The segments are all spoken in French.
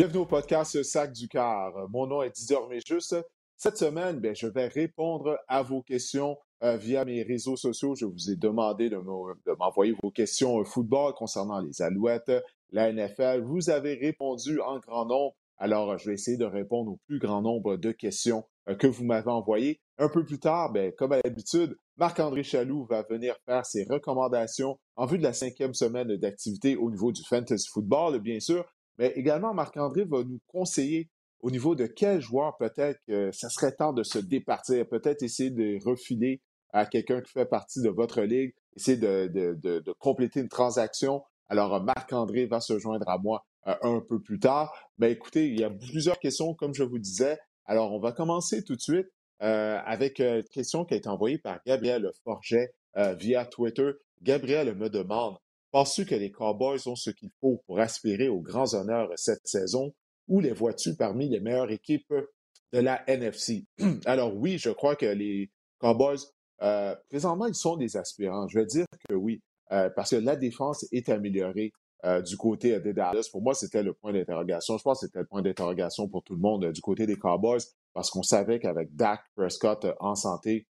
Bienvenue au podcast Sac du Car. Mon nom est Didier Juste. Cette semaine, bien, je vais répondre à vos questions euh, via mes réseaux sociaux. Je vous ai demandé de m'envoyer vos questions football concernant les Alouettes, la NFL. Vous avez répondu en grand nombre. Alors, je vais essayer de répondre au plus grand nombre de questions euh, que vous m'avez envoyées. Un peu plus tard, bien, comme à l'habitude, Marc-André Chaloux va venir faire ses recommandations en vue de la cinquième semaine d'activité au niveau du fantasy football, bien sûr. Mais également, Marc-André va nous conseiller au niveau de quel joueur peut-être que ça serait temps de se départir, peut-être essayer de refiler à quelqu'un qui fait partie de votre ligue, essayer de, compléter une transaction. Alors, Marc-André va se joindre à moi euh, un peu plus tard. Mais écoutez, il y a plusieurs questions, comme je vous disais. Alors, on va commencer tout de suite euh, avec euh, une question qui a été envoyée par Gabriel Forget via Twitter. Gabriel me demande Penses-tu que les Cowboys ont ce qu'il faut pour aspirer aux grands honneurs cette saison ou les vois-tu parmi les meilleures équipes de la NFC? Alors oui, je crois que les Cowboys, euh, présentement, ils sont des aspirants. Je vais dire que oui, euh, parce que la défense est améliorée euh, du côté des Dallas. Pour moi, c'était le point d'interrogation. Je pense que c'était le point d'interrogation pour tout le monde du côté des Cowboys parce qu'on savait qu'avec Dak Prescott en santé,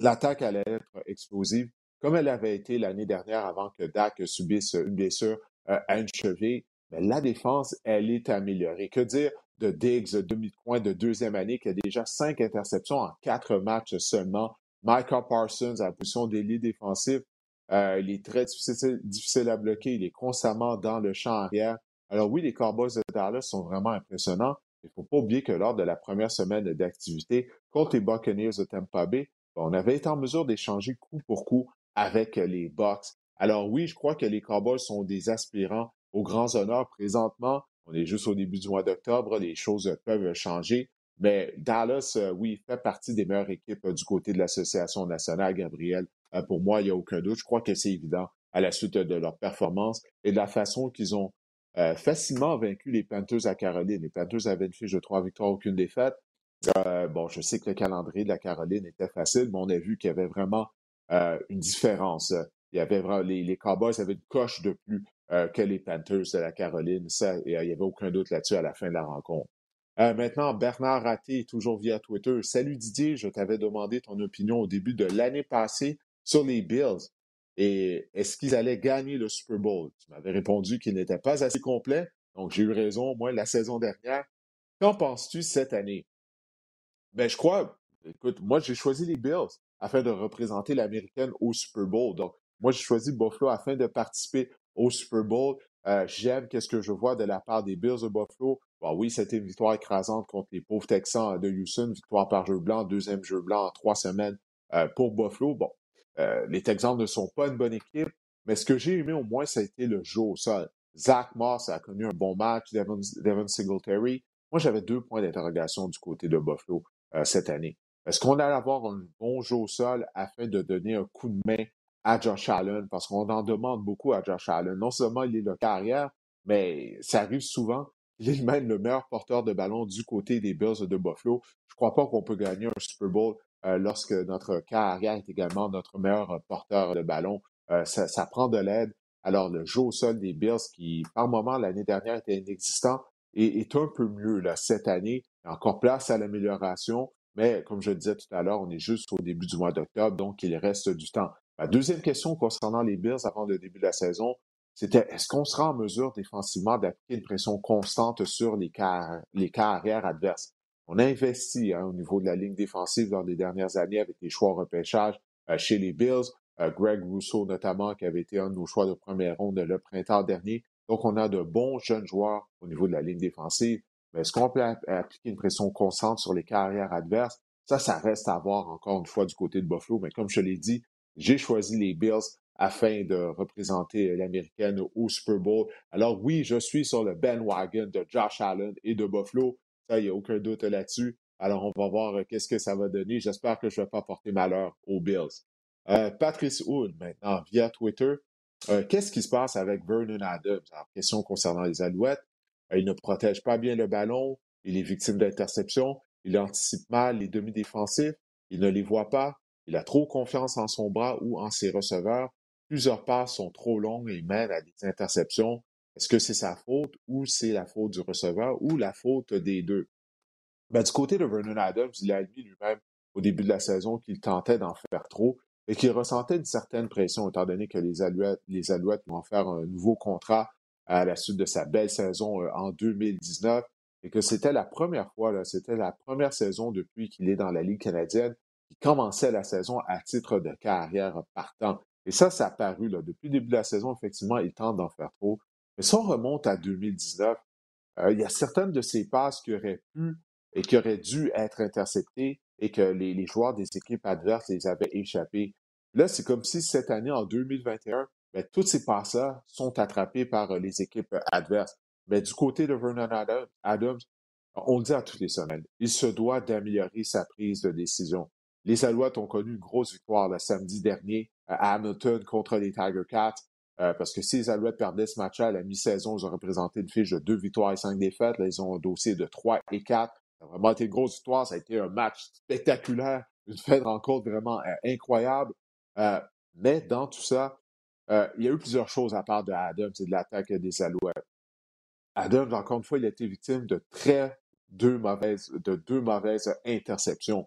l'attaque allait être explosive comme elle avait été l'année dernière avant que Dak subisse une blessure euh, à une cheville, mais la défense, elle est améliorée. Que dire de Diggs, demi-coin de deuxième année, qui a déjà cinq interceptions en quatre matchs seulement? Michael Parsons à position d'ailier défensif, euh, il est très difficile, à bloquer, il est constamment dans le champ arrière. Alors oui, les Cowboys de Dallas sont vraiment impressionnants. Il ne faut pas oublier que lors de la première semaine d'activité contre les Buccaneers de Tampa Bay, on avait été en mesure d'échanger coup pour coup avec les Bucks. Alors oui, je crois que les Cowboys sont des aspirants aux grands honneurs présentement. On est juste au début du mois d'octobre, les choses peuvent changer. Mais Dallas, euh, oui, fait partie des meilleures équipes du côté de l'Association nationale, Gabriel. Euh, pour moi, il n'y a aucun doute. Je crois que c'est évident à la suite de leur performance et de la façon qu'ils ont euh, facilement vaincu les Panthers à Caroline. Les Panthers avaient une fiche de trois victoires, aucune défaite. bon, je sais que le calendrier de la Caroline était facile, mais on a vu qu'il y avait vraiment euh, une différence. Il y avait les, Cowboys avaient une coche de plus euh, que les Panthers de la Caroline. Ça, il n'y avait aucun doute là-dessus à la fin de la rencontre. Euh, maintenant, Bernard Raté, toujours via Twitter. Salut Didier, je t'avais demandé ton opinion au début de l'année passée sur les Bills. Et est-ce qu'ils allaient gagner le Super Bowl? Tu m'avais répondu qu'ils n'étaient pas assez complets. Donc, j'ai eu raison, moi, la saison dernière. Qu'en penses-tu cette année? Ben, je crois, écoute, moi, j'ai choisi les Bills afin de représenter l'américaine au Super Bowl. Donc, moi, j'ai choisi Buffalo afin de participer au Super Bowl. Euh, j'aime qu'est-ce que je vois de la part des Bills de Buffalo. Bon, oui, c'était une victoire écrasante contre les pauvres Texans de Houston, victoire par jeu blanc, deuxième jeu blanc en trois semaines euh, pour Buffalo. Bon, euh, les Texans ne sont pas une bonne équipe, mais ce que j'ai aimé au moins, ça a été le jeu au sol. Zach Moss a connu un bon match, Devon, Devon Singletary. Moi, j'avais deux points d'interrogation du côté de Buffalo cette année. Est-ce qu'on allait avoir un bon jeu au sol afin de donner un coup de main à Josh Allen? Parce qu'on en demande beaucoup à Josh Allen. Non seulement il est le carrière, mais ça arrive souvent. Il est même le meilleur porteur de ballon du côté des Bills de Buffalo. Je ne crois pas qu'on peut gagner un Super Bowl euh, lorsque notre carrière est également notre meilleur porteur de ballon. Euh, ça, prend de l'aide. Alors, le jeu au sol des Bills, qui par moment l'année dernière était inexistant, est, est un peu mieux là, cette année. Encore place à l'amélioration. Mais comme je le disais tout à l'heure, on est juste au début du mois d'octobre, donc il reste du temps. Ma deuxième question concernant les Bills avant le début de la saison, c'était est-ce qu'on sera en mesure défensivement d'appliquer une pression constante sur les les arrière adverses? On a investi hein, au niveau de la ligne défensive dans les dernières années avec les choix repêchage euh, chez les Bills. Greg Rousseau notamment, qui avait été un de nos choix de première ronde le printemps dernier. Donc, on a de bons jeunes joueurs au niveau de la ligne défensive. Mais est-ce qu'on peut appliquer une pression constante sur les carrières adverses? Ça, ça reste à voir encore une fois du côté de Buffalo. Mais comme je l'ai dit, j'ai choisi les Bills afin de représenter l'Américaine au Super Bowl. Alors oui, je suis sur le bandwagon de Josh Allen et de Buffalo. Ça, il n'y a aucun doute là-dessus. Alors, on va voir euh, qu'est-ce que ça va donner. J'espère que je ne vais pas porter malheur aux Bills. Euh, Patrice Hood, maintenant, via Twitter. Euh, qu'est-ce qui se passe avec Vernon Adams? Alors, question concernant les Alouettes. Il ne protège pas bien le ballon. Il est victime d'interception. Il anticipe mal les demi-défensifs. Il ne les voit pas. Il a trop confiance en son bras ou en ses receveurs. Plusieurs passes sont trop longues et mènent à des interceptions. Est-ce que c'est sa faute ou c'est la faute du receveur ou la faute des deux? Ben, du côté de Vernon Adams, il a admis lui-même au début de la saison qu'il tentait d'en faire trop et qu'il ressentait une certaine pression étant donné que les Alouettes, les Alouettes vont faire un nouveau contrat à la suite de sa belle saison euh, en 2019 et que c'était la première fois, c'était la première saison depuis qu'il est dans la Ligue canadienne qui commençait la saison à titre de carrière partant. Et ça, ça a paru là, depuis le début de la saison, effectivement, il tente d'en faire trop. Mais si on remonte à 2019, euh, il y a certaines de ces passes qui auraient pu et qui auraient dû être interceptées et que les, joueurs des équipes adverses les avaient échappées. Là, c'est comme si cette année, en 2021, ben, toutes ces passes-là sont attrapées par euh, les équipes adverses. Mais du côté de Vernon Adams, on le dit à toutes les semaines, il se doit d'améliorer sa prise de décision. Les Alouettes ont connu une grosse victoire le samedi dernier à Hamilton contre les Tiger Cats. Euh, parce que si les Alouettes perdaient ce match-là à la mi-saison, ils auraient présenté une fiche de deux victoires et cinq défaites. Là, ils ont un dossier de trois et quatre. Ça a vraiment été une grosse victoire. Ça a été un match spectaculaire, une fête de rencontre vraiment euh, incroyable. Euh, mais dans tout ça, il y a eu plusieurs choses à part de Adams et de l'attaque des Alouettes. Adams, encore une fois, il a été victime de très deux mauvaises, de deux mauvaises interceptions.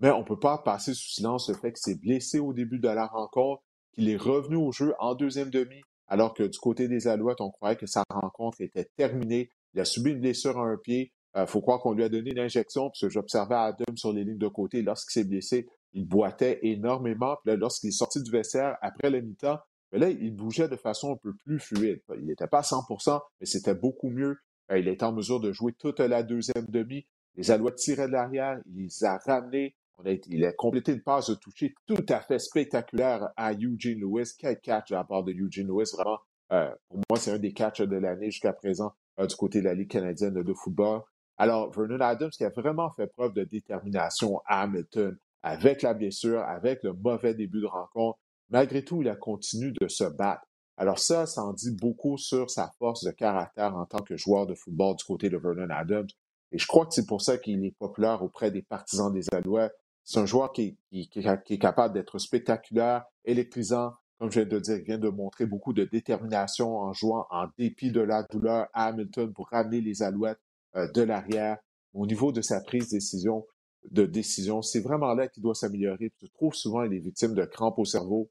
Mais on ne peut pas passer sous silence le fait qu'il s'est blessé au début de la rencontre, qu'il est revenu au jeu en deuxième demi, alors que du côté des Alouettes, on croyait que sa rencontre était terminée. Il a subi une blessure à un pied. Il euh, faut croire qu'on lui a donné une injection, parce que j'observais Adam sur les lignes de côté. Lorsqu'il s'est blessé, il boitait énormément. Puis lorsqu'il est sorti du vestiaire après le mi-temps, là, il bougeait de façon un peu plus fluide. Il n'était pas à 100% mais c'était beaucoup mieux. Euh, il était en mesure de jouer toute la deuxième demi. Les Alouettes tiraient de l'arrière, il les a ramenés il a complété une passe de toucher tout à fait spectaculaire à Eugene Lewis. Quel catch à part de Eugene Lewis, vraiment. Euh, pour moi, c'est un des catchs de l'année jusqu'à présent euh, du côté de la Ligue canadienne de football. Alors, Vernon Adams qui a vraiment fait preuve de détermination à Hamilton avec la blessure, avec le mauvais début de rencontre. Malgré tout, il a continué de se battre. Alors ça, ça en dit beaucoup sur sa force de caractère en tant que joueur de football du côté de Vernon Adams. Et je crois que c'est pour ça qu'il est populaire auprès des partisans des Alouettes. C'est un joueur qui, est capable d'être spectaculaire, électrisant. Comme je viens de dire, il vient de montrer beaucoup de détermination en jouant en dépit de la douleur à Hamilton pour ramener les Alouettes euh, de l'arrière. Au niveau de sa prise de décision, de décision, c'est vraiment là qu'il doit s'améliorer. Trouves souvent il est victime de crampes au cerveau.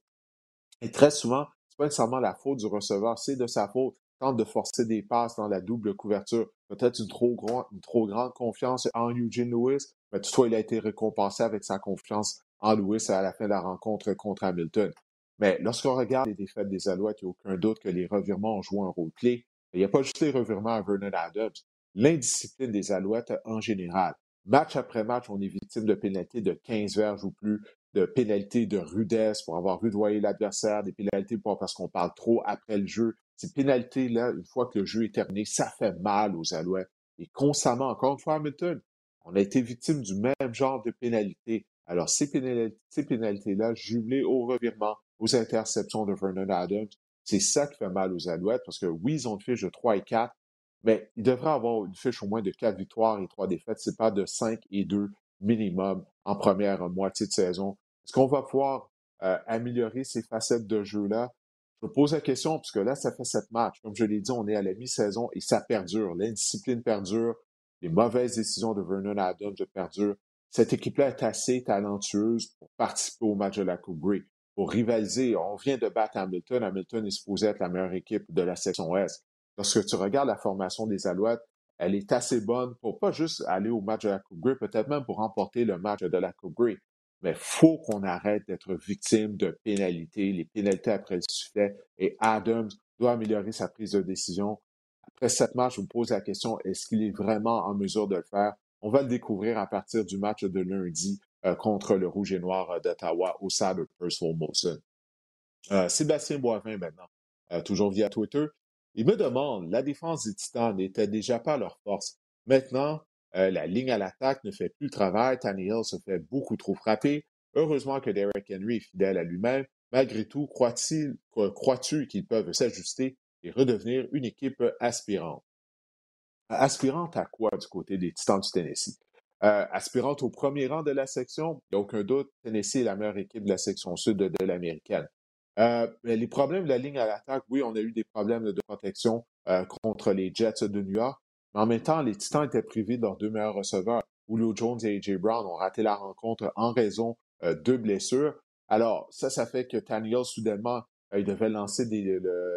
Et très souvent, c'est pas nécessairement la faute du receveur, c'est de sa faute. Tente de forcer des passes dans la double couverture. Peut-être une trop, une trop grande confiance en Eugene Lewis, mais toutefois, il a été récompensé avec sa confiance en Lewis à la fin de la rencontre contre Hamilton. Mais lorsqu'on regarde les défaites des Alouettes, il n'y a aucun doute que les revirements ont joué un rôle clé. Il n'y a pas juste les revirements à Vernon Adams, l'indiscipline des Alouettes en général. Match après match, on est victime de pénalités de 15 verges ou plus, de pénalités de rudesse pour avoir rudoyé l'adversaire, des pénalités parce qu'on parle trop après le jeu. Ces pénalités-là, une fois que le jeu est terminé, ça fait mal aux Alouettes. Et constamment, encore une fois, Hamilton, on a été victime du même genre de pénalité. Alors, ces, pénalités-là, jumelées au revirement, aux interceptions de Vernon Adams, c'est ça qui fait mal aux Alouettes, parce que oui, ils ont une fiche de 3 et 4, mais ils devraient avoir une fiche au moins de 4 victoires et 3 défaites. C'est pas de 5 et 2 minimum en première moitié de saison. Est-ce qu'on va pouvoir euh, améliorer ces facettes de jeu-là? Je me pose la question, puisque là, ça fait sept matchs. Comme je l'ai dit, on est à la mi-saison et ça perdure. L'indiscipline perdure les mauvaises décisions de Vernon Adams de perdure. Cette équipe-là est assez talentueuse pour participer au match de la Coupe Grey, pour rivaliser. On vient de battre Hamilton. Hamilton est supposé être la meilleure équipe de la section Est. Lorsque tu regardes la formation des Alouettes, elle est assez bonne pour pas juste aller au match de la Coupe Grey, peut-être même pour remporter le match de la Coupe Grey. Mais faut qu'on arrête d'être victime de pénalités, les pénalités après le sifflet. Et Adams doit améliorer sa prise de décision. Après sept matchs, je vous pose la question, est-ce qu'il est vraiment en mesure de le faire? On va le découvrir à partir du match de lundi euh, contre le Rouge et Noir euh, d'Ottawa au stade de Percival Molson. Euh, Sébastien Boivin maintenant, toujours via Twitter. Il me demande, la défense des Titans n'était déjà pas leur force. Maintenant, la ligne à l'attaque ne fait plus le travail. Tannehill se fait beaucoup trop frapper. Heureusement que Derek Henry est fidèle à lui-même. Malgré tout, crois-tu qu'ils peuvent s'ajuster et redevenir une équipe aspirante? Aspirante à quoi du côté des Titans du Tennessee? Euh, aspirante au premier rang de la section, il n'y a aucun doute, Tennessee est la meilleure équipe de la section sud de, l'américaine. Euh, les problèmes de la ligne à l'attaque, oui, on a eu des problèmes de protection euh, contre les Jets de New York, mais en même temps, les Titans étaient privés de leurs deux meilleurs receveurs. Julio Jones et A.J. Brown ont raté la rencontre en raison de blessures. Alors, ça, ça fait que Tannehill, soudainement, il devait lancer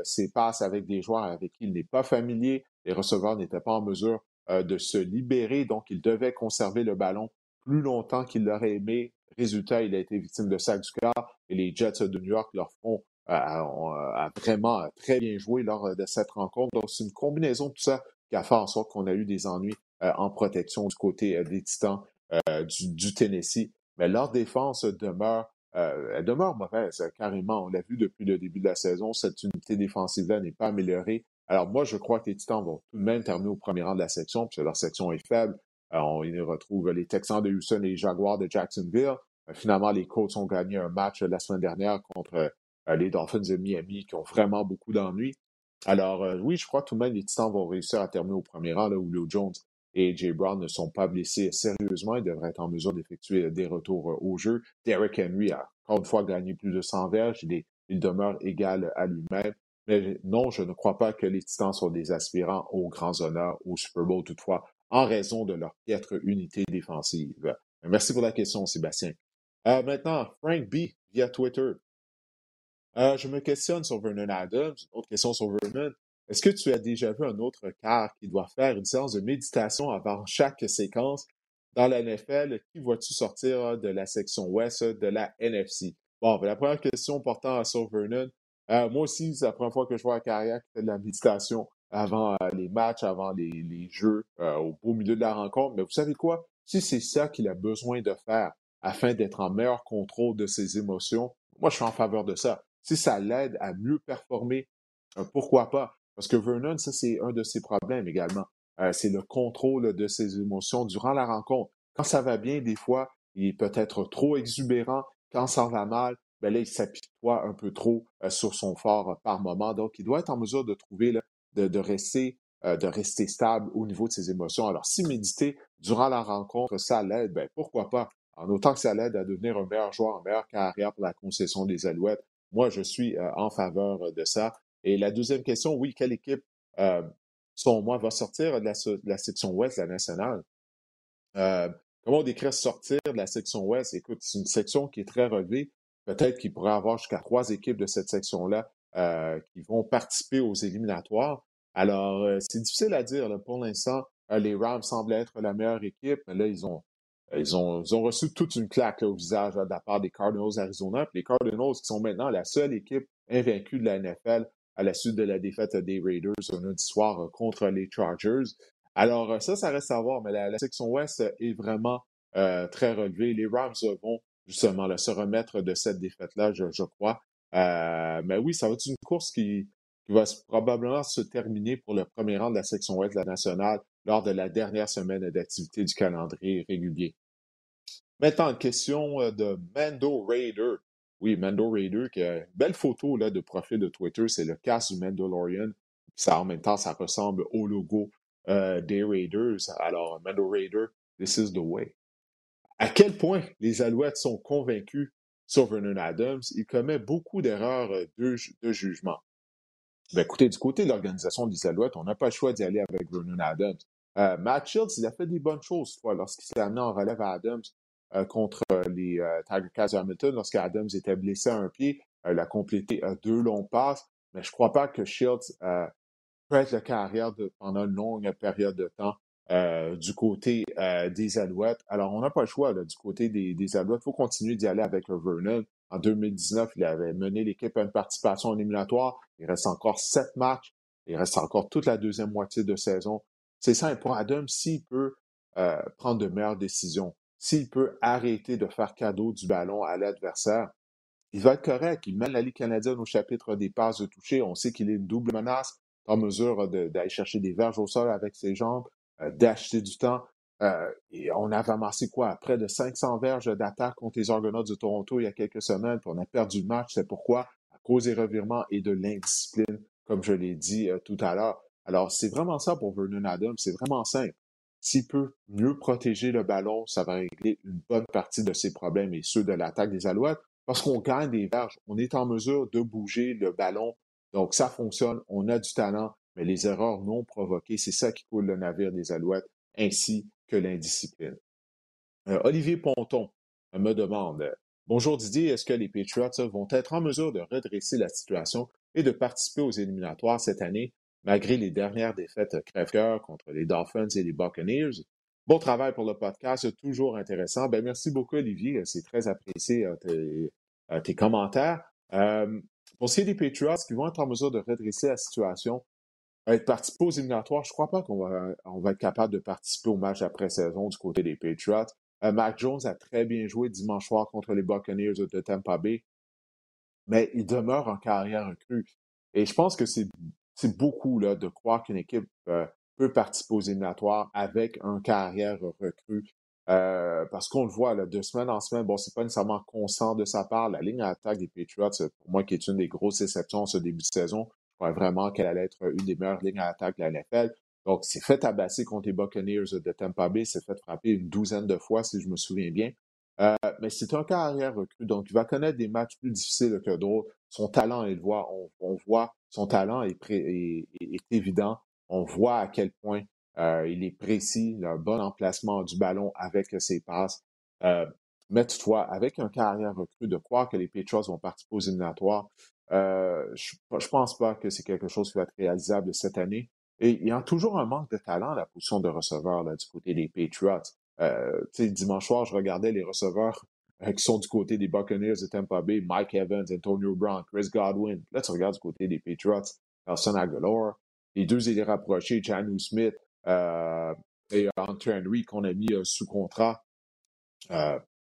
ses passes avec des joueurs avec qui il n'est pas familier. Les receveurs n'étaient pas en mesure euh, de se libérer, donc il devait conserver le ballon plus longtemps qu'il l'aurait aimé. Résultat, il a été victime de sac du cœur et les Jets de New York leur font a vraiment très bien joué lors de cette rencontre. Donc, c'est une combinaison de tout ça qui a fait en sorte qu'on a eu des ennuis euh, en protection du côté euh, des Titans du, Tennessee. Mais leur défense demeure, elle demeure mauvaise, carrément. On l'a vu depuis le début de la saison. Cette unité défensive-là n'est pas améliorée. Alors, moi, je crois que les Titans vont tout de même terminer au premier rang de la section, puisque leur section est faible. Euh, on y retrouve les Texans de Houston et les Jaguars de Jacksonville. Euh, finalement, les Colts ont gagné un match la semaine dernière contre euh, les Dolphins de Miami, qui ont vraiment beaucoup d'ennuis. Alors, oui, je crois tout de même les Titans vont réussir à terminer au premier rang, là où Leo Jones et Jay Brown ne sont pas blessés sérieusement. Ils devraient être en mesure d'effectuer des retours au jeu. Derrick Henry a encore une fois gagné plus de 100 verges. Il, il demeure égal à lui-même. Mais non, je ne crois pas que les Titans sont des aspirants aux grands honneurs au Super Bowl toutefois, en raison de leur piètre unité défensive. Merci pour la question, Sébastien. Euh, maintenant, Frank B via Twitter. Euh, je me questionne sur Vernon Adams. Autre question sur Vernon. Est-ce que tu as déjà vu un autre quart qui doit faire une séance de méditation avant chaque séquence dans la NFL? Qui vois-tu sortir de la section ouest de la NFC? Bon, ben, la première question portant sur Vernon, euh, moi aussi, c'est la première fois que je vois un carrière qui fait de la méditation avant euh, les matchs, avant les, jeux, euh, au beau milieu de la rencontre. Mais vous savez quoi? Si c'est ça qu'il a besoin de faire afin d'être en meilleur contrôle de ses émotions, moi, je suis en faveur de ça. Si ça l'aide à mieux performer, pourquoi pas? Parce que Vernon, ça, c'est un de ses problèmes également. c'est le contrôle de ses émotions durant la rencontre. Quand ça va bien, des fois, il peut être trop exubérant. Quand ça va mal, ben là, il s'apitoie un peu trop euh, sur son fort euh, par moment. Donc, il doit être en mesure de trouver, de, rester, euh, de rester stable au niveau de ses émotions. Alors, si méditer durant la rencontre, ça l'aide, ben pourquoi pas? En autant que ça l'aide à devenir un meilleur joueur, en meilleure carrière pour la concession des Alouettes, moi, je suis en faveur de ça. Et la deuxième question, oui, quelle équipe, selon moi, va sortir de la, section ouest de la nationale? comment on décrit sortir de la section ouest? Écoute, c'est une section qui est très relevée. Peut-être qu'il pourrait avoir jusqu'à trois équipes de cette section-là euh, qui vont participer aux éliminatoires. Alors, euh, c'est difficile à dire. Pour l'instant, euh, les Rams semblent être la meilleure équipe, là, ils ont, ils ont, ils ont reçu toute une claque au visage de la part des Cardinals Arizona. Les Cardinals qui sont maintenant la seule équipe invaincue de la NFL à la suite de la défaite des Raiders lundi soir contre les Chargers. Alors, ça, ça reste à voir, mais la, section ouest est vraiment très relevée. Les Rams vont justement, se remettre de cette défaite-là, je, crois. Euh, mais oui, ça va être une course qui, va probablement se terminer pour le premier rang de la section ouest de la nationale lors de la dernière semaine d'activité du calendrier régulier. Maintenant, question euh, de Mando Raider. Oui, Mando Raider, qui a une belle photo là, de profil de Twitter, c'est le casque du Mandalorian. Ça, en même temps, ça ressemble au logo euh, des Raiders. Alors, Mando Raider, this is the way à quel point les Alouettes sont convaincus sur Vernon Adams, il commet beaucoup d'erreurs euh, de, jugement. Ben, écoutez, du côté de l'organisation des Alouettes, on n'a pas le choix d'y aller avec Vernon Adams. Euh, Matt Shields, il a fait des bonnes choses lorsqu'il s'est amené en relève à Adams euh, contre les Tiger Cats Hamilton, lorsqu'Adams était blessé à un pied. il a complété deux longs passes, mais je ne crois pas que Shields peut être le carrière de, pendant une longue période de temps du côté des Alouettes. Alors, on n'a pas le choix du côté des, des Alouettes. Il faut continuer d'y aller avec Vernon. En 2019, il avait mené l'équipe à une participation éliminatoire. Il reste encore sept matchs. Il reste encore toute la deuxième moitié de saison. C'est simple. Pour Adam, s'il peut euh, prendre de meilleures décisions, s'il peut arrêter de faire cadeau du ballon à l'adversaire, il va être correct. Il mène la Ligue canadienne au chapitre des passes de toucher. On sait qu'il est une double menace, en mesure d'aller chercher des verges au sol avec ses jambes, euh, d'acheter du temps. Euh, et on a ramassé quoi? Près de 500 verges d'attaque contre les Argonauts de Toronto il y a quelques semaines, puis on a perdu le match. C'est pourquoi? À cause des revirements et de l'indiscipline, comme je l'ai dit tout à l'heure. Alors, c'est vraiment ça pour Vernon Adams. C'est vraiment simple. S'il peut mieux protéger le ballon, ça va régler une bonne partie de ses problèmes et ceux de l'attaque des Alouettes parce qu'on gagne des verges. On est en mesure de bouger le ballon. Donc, ça fonctionne. On a du talent, mais les erreurs non provoquées, c'est ça qui coule le navire des Alouettes ainsi que l'indiscipline. Euh, Olivier Ponton me demande Bonjour Didier, est-ce que les Patriots vont être en mesure de redresser la situation et de participer aux éliminatoires cette année? Malgré les dernières défaites crève-cœur contre les Dolphins et les Buccaneers. Bon travail pour le podcast, toujours intéressant. Ben, merci beaucoup, Olivier. C'est très apprécié euh, euh, tes, commentaires. Euh, pour ce qui est des Patriots qui vont être en mesure de redresser la situation, être participés aux éliminatoires, je ne crois pas qu'on va, être capable de participer au match après-saison du côté des Patriots. Mac Jones a très bien joué dimanche soir contre les Buccaneers de Tampa Bay, mais il demeure en carrière recrue. Et je pense que c'est c'est beaucoup là, de croire qu'une équipe euh, peut participer aux éliminatoires avec un carrière recrue. Euh, parce qu'on le voit là, de semaine en semaine, bon, c'est pas nécessairement constant de sa part. La ligne à attaque des Patriots, pour moi, qui est une des grosses exceptions ce début de saison, je crois vraiment qu'elle allait être une des meilleures lignes à attaque de la NFL. Donc, c'est fait tabasser contre les Buccaneers de Tampa Bay, c'est fait frapper une douzaine de fois, si je me souviens bien. Euh, mais c'est un carrière recrue, donc il va connaître des matchs plus difficiles que d'autres. Son talent, il voit, on, voit son talent est, évident. On voit à quel point euh, il est précis, il a un bon emplacement du ballon avec ses passes. Euh, mais toutefois, avec un carrière recrue, de croire que les Patriots vont participer aux éliminatoires, je ne pense pas que c'est quelque chose qui va être réalisable cette année. Et il y a toujours un manque de talent à la position de receveur là, du côté des Patriots. Euh, dimanche soir, je regardais les receveurs euh, qui sont du côté des Buccaneers de Tampa Bay, Mike Evans, Antonio Brown, Chris Godwin. Là, tu regardes du côté des Patriots, Nelson Aguilar, les deux étaient rapprochés, Janu Smith euh, et Hunter Henry qu'on a mis sous contrat.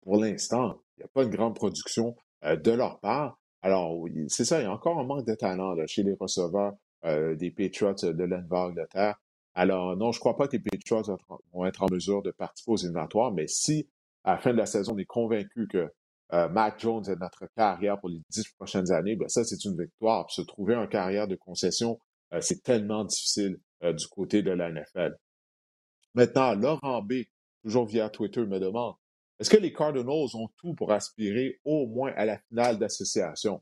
pour l'instant, il n'y a pas une grande production de leur part. Alors, c'est ça, il y a encore un manque de talent chez les receveurs des Patriots de l'Angleterre. Alors, non, je ne crois pas que les Patriots vont être en mesure de participer aux éliminatoires, mais si, à la fin de la saison, on est convaincu que euh, Jones est notre carrière pour les dix prochaines années, bien, ça, c'est une victoire. se trouver un carrière de concession, euh, c'est tellement difficile euh, du côté de la NFL. Maintenant, Laurent B, toujours via Twitter, me demande est-ce que les Cardinals ont tout pour aspirer au moins à la finale d'association?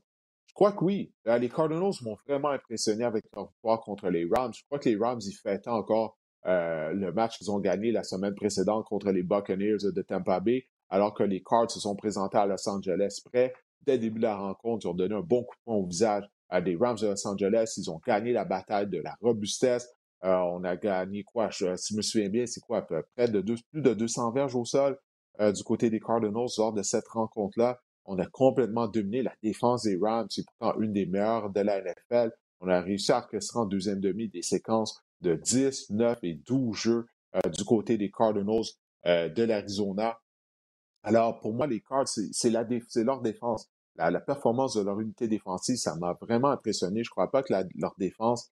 Je crois que oui. Euh, les Cardinals m'ont vraiment impressionné avec leur victoire contre les Rams. Je crois que les Rams, ils fêtent encore euh, le match qu'ils ont gagné la semaine précédente contre les Buccaneers de Tampa Bay, alors que les Cards se sont présentés à Los Angeles prêts. Dès le début de la rencontre, ils ont donné un bon coup de poing au visage à des Rams de Los Angeles. Ils ont gagné la bataille de la robustesse. Euh, on a gagné quoi? si je me souviens bien, c'est quoi? Près de plus de 200 verges au sol du côté des Cardinals lors de cette rencontre-là. On a complètement dominé la défense des Rams. C'est pourtant une des meilleures de la NFL. On a réussi à orchestrer en deuxième demi des séquences de 10, 9 et 12 jeux euh, du côté des Cardinals euh, de l'Arizona. Alors, pour moi, les Cards, c'est leur défense. La, performance de leur unité défensive, ça m'a vraiment impressionné. Je ne crois pas que leur défense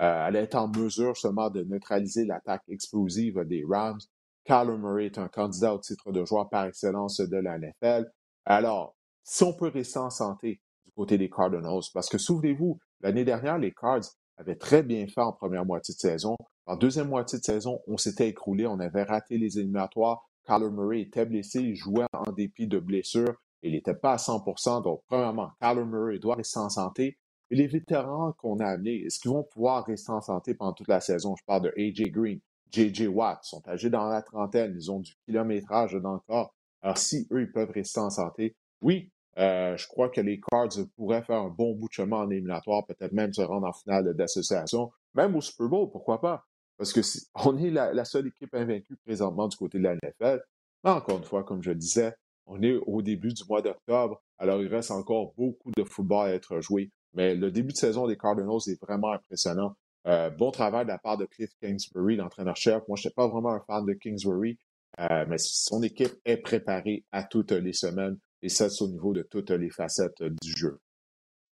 euh, allait être en mesure seulement de neutraliser l'attaque explosive des Rams. Kyler Murray est un candidat au titre de joueur par excellence de la NFL. Alors, si on peut rester en santé du côté des Cardinals, parce que souvenez-vous, l'année dernière, les Cards avaient très bien fait en première moitié de saison. En deuxième moitié de saison, on s'était écroulé, on avait raté les éliminatoires. Kyler Murray était blessé, il jouait en dépit de blessures. Il n'était pas à 100% Donc, premièrement, Kyler Murray doit rester en santé. Et les vétérans qu'on a amenés, est-ce qu'ils vont pouvoir rester en santé pendant toute la saison? Je parle de A.J. Green, J.J. Watt, sont âgés dans la trentaine, ils ont du kilométrage dans le corps. Alors, si eux, ils peuvent rester en santé, oui, euh, je crois que les Cards pourraient faire un bon bout de chemin en éliminatoire, peut-être même se rendre en finale d'association, même au Super Bowl, pourquoi pas? parce que on est la, seule équipe invaincue présentement du côté de la NFL. Mais encore une fois, comme je disais, on est au début du mois d'octobre, alors il reste encore beaucoup de football à être joué. Mais le début de saison des Cardinals est vraiment impressionnant. Euh, bon travail de la part de Cliff Kingsbury, l'entraîneur-chef. Moi, je n'étais pas vraiment un fan de Kingsbury, euh, mais son équipe est préparée à toutes les semaines et ça, c'est au niveau de toutes les facettes du jeu.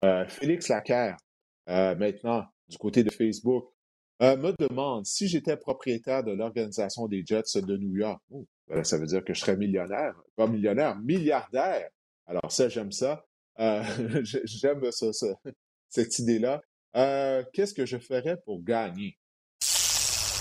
Euh, Félix Lacaire, maintenant, du côté de Facebook, me demande si j'étais propriétaire de l'organisation des Jets de New York. Oh, ben, ça veut dire que je serais millionnaire. Pas millionnaire, milliardaire. Alors ça, j'aime ça. j'aime cette idée-là. Euh, qu'est-ce que je ferais pour gagner?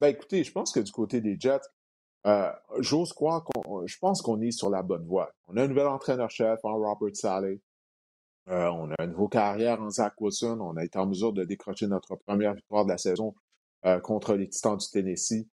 Ben écoutez, je pense que du côté des Jets, euh, j'ose croire qu'on, je pense qu'on est sur la bonne voie. On a un nouvel entraîneur-chef en Robert Saleh. Euh, on a une nouveau carrière en Zach Wilson. On a été en mesure de décrocher notre première victoire de la saison euh, contre les Titans du Tennessee